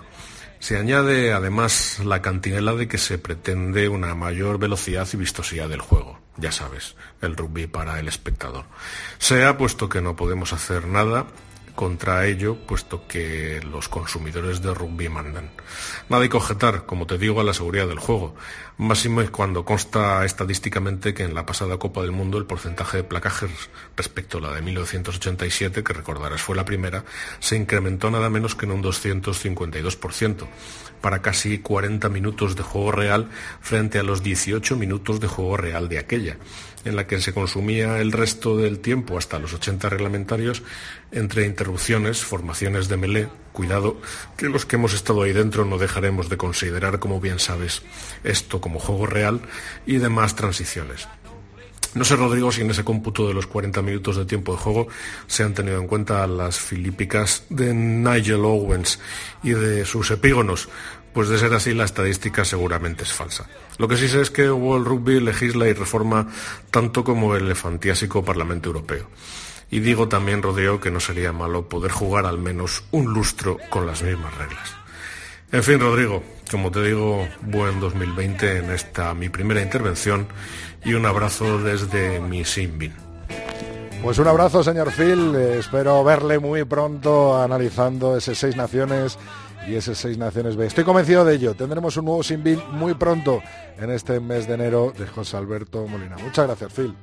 Se añade además la cantinela de que se pretende una mayor velocidad y vistosidad del juego. Ya sabes, el rugby para el espectador. Sea puesto que no podemos hacer nada contra ello, puesto que los consumidores de rugby mandan. Nada hay que objetar, como te digo, a la seguridad del juego. Máximo es cuando consta estadísticamente que en la pasada Copa del Mundo el porcentaje de placajes respecto a la de 1987, que recordarás fue la primera, se incrementó nada menos que en un 252%, para casi 40 minutos de juego real frente a los 18 minutos de juego real de aquella en la que se consumía el resto del tiempo, hasta los 80 reglamentarios, entre interrupciones, formaciones de melé, cuidado, que los que hemos estado ahí dentro no dejaremos de considerar, como bien sabes, esto como juego real y demás transiciones. No sé, Rodrigo, si en ese cómputo de los 40 minutos de tiempo de juego se han tenido en cuenta las filípicas de Nigel Owens y de sus epígonos, pues de ser así la estadística seguramente es falsa. Lo que sí sé es que World Rugby legisla y reforma tanto como el elefantiásico Parlamento Europeo. Y digo también, Rodrigo, que no sería malo poder jugar al menos un lustro con las mismas reglas. En fin, Rodrigo, como te digo, buen 2020 en esta mi primera intervención y un abrazo desde mi Simbin. Pues un abrazo, señor Phil. Espero verle muy pronto analizando ese seis naciones y ese Seis Naciones B. Estoy convencido de ello. Tendremos un nuevo Sinbin muy pronto en este mes de enero de José Alberto Molina. Muchas gracias, Phil.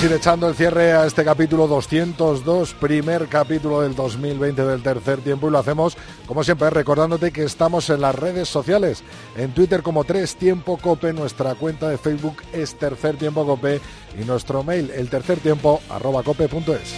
Vamos ir echando el cierre a este capítulo 202, primer capítulo del 2020 del tercer tiempo y lo hacemos, como siempre, recordándote que estamos en las redes sociales, en Twitter como Tres Tiempo Cope, nuestra cuenta de Facebook es Tercer Tiempo Cope y nuestro mail el tercer tiempo arroba cope.es.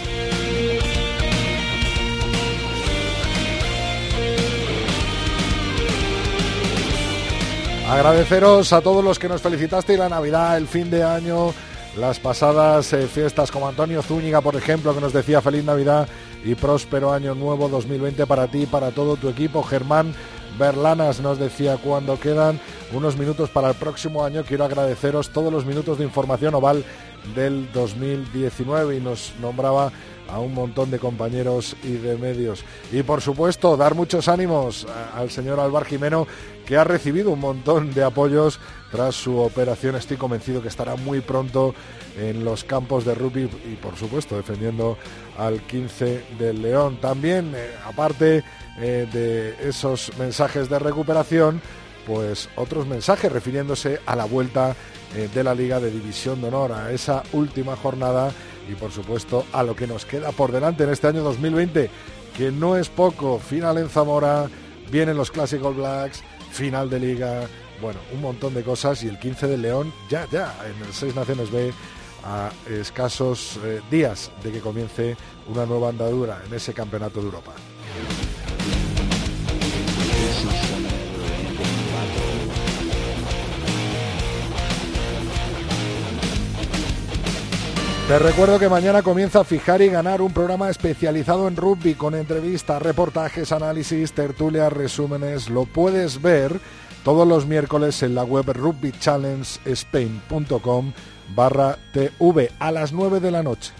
Agradeceros a todos los que nos felicitasteis la Navidad, el fin de año, las pasadas eh, fiestas, como Antonio Zúñiga, por ejemplo, que nos decía feliz Navidad y próspero año nuevo 2020 para ti y para todo tu equipo. Germán Berlanas nos decía cuando quedan unos minutos para el próximo año. Quiero agradeceros todos los minutos de información oval del 2019 y nos nombraba a un montón de compañeros y de medios. Y por supuesto, dar muchos ánimos al señor Álvaro Jimeno, que ha recibido un montón de apoyos tras su operación. Estoy convencido que estará muy pronto en los campos de rugby y, por supuesto, defendiendo al 15 del León. También, eh, aparte eh, de esos mensajes de recuperación, pues otros mensajes refiriéndose a la vuelta eh, de la Liga de División de Honor, a esa última jornada y por supuesto a lo que nos queda por delante en este año 2020, que no es poco. Final en Zamora, vienen los Classic All Blacks, final de liga, bueno, un montón de cosas y el 15 de León ya, ya, en el Seis Naciones B a escasos eh, días de que comience una nueva andadura en ese Campeonato de Europa. Te recuerdo que mañana comienza a fijar y ganar un programa especializado en rugby con entrevistas, reportajes, análisis, tertulias, resúmenes. Lo puedes ver todos los miércoles en la web rugbychallengespain.com barra TV a las 9 de la noche.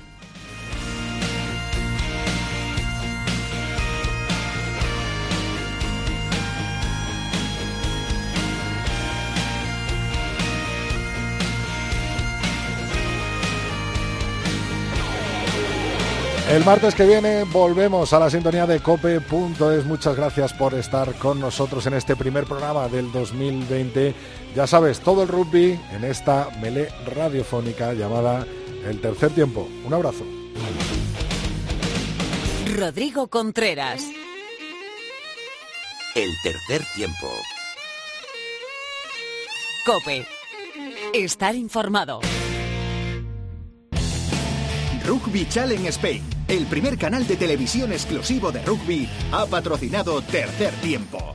El martes que viene volvemos a la sintonía de cope.es. Muchas gracias por estar con nosotros en este primer programa del 2020. Ya sabes, todo el rugby en esta melé radiofónica llamada El Tercer Tiempo. Un abrazo. Rodrigo Contreras. El Tercer Tiempo. Cope. Estar informado. Rugby Challenge Spain, el primer canal de televisión exclusivo de rugby, ha patrocinado Tercer Tiempo.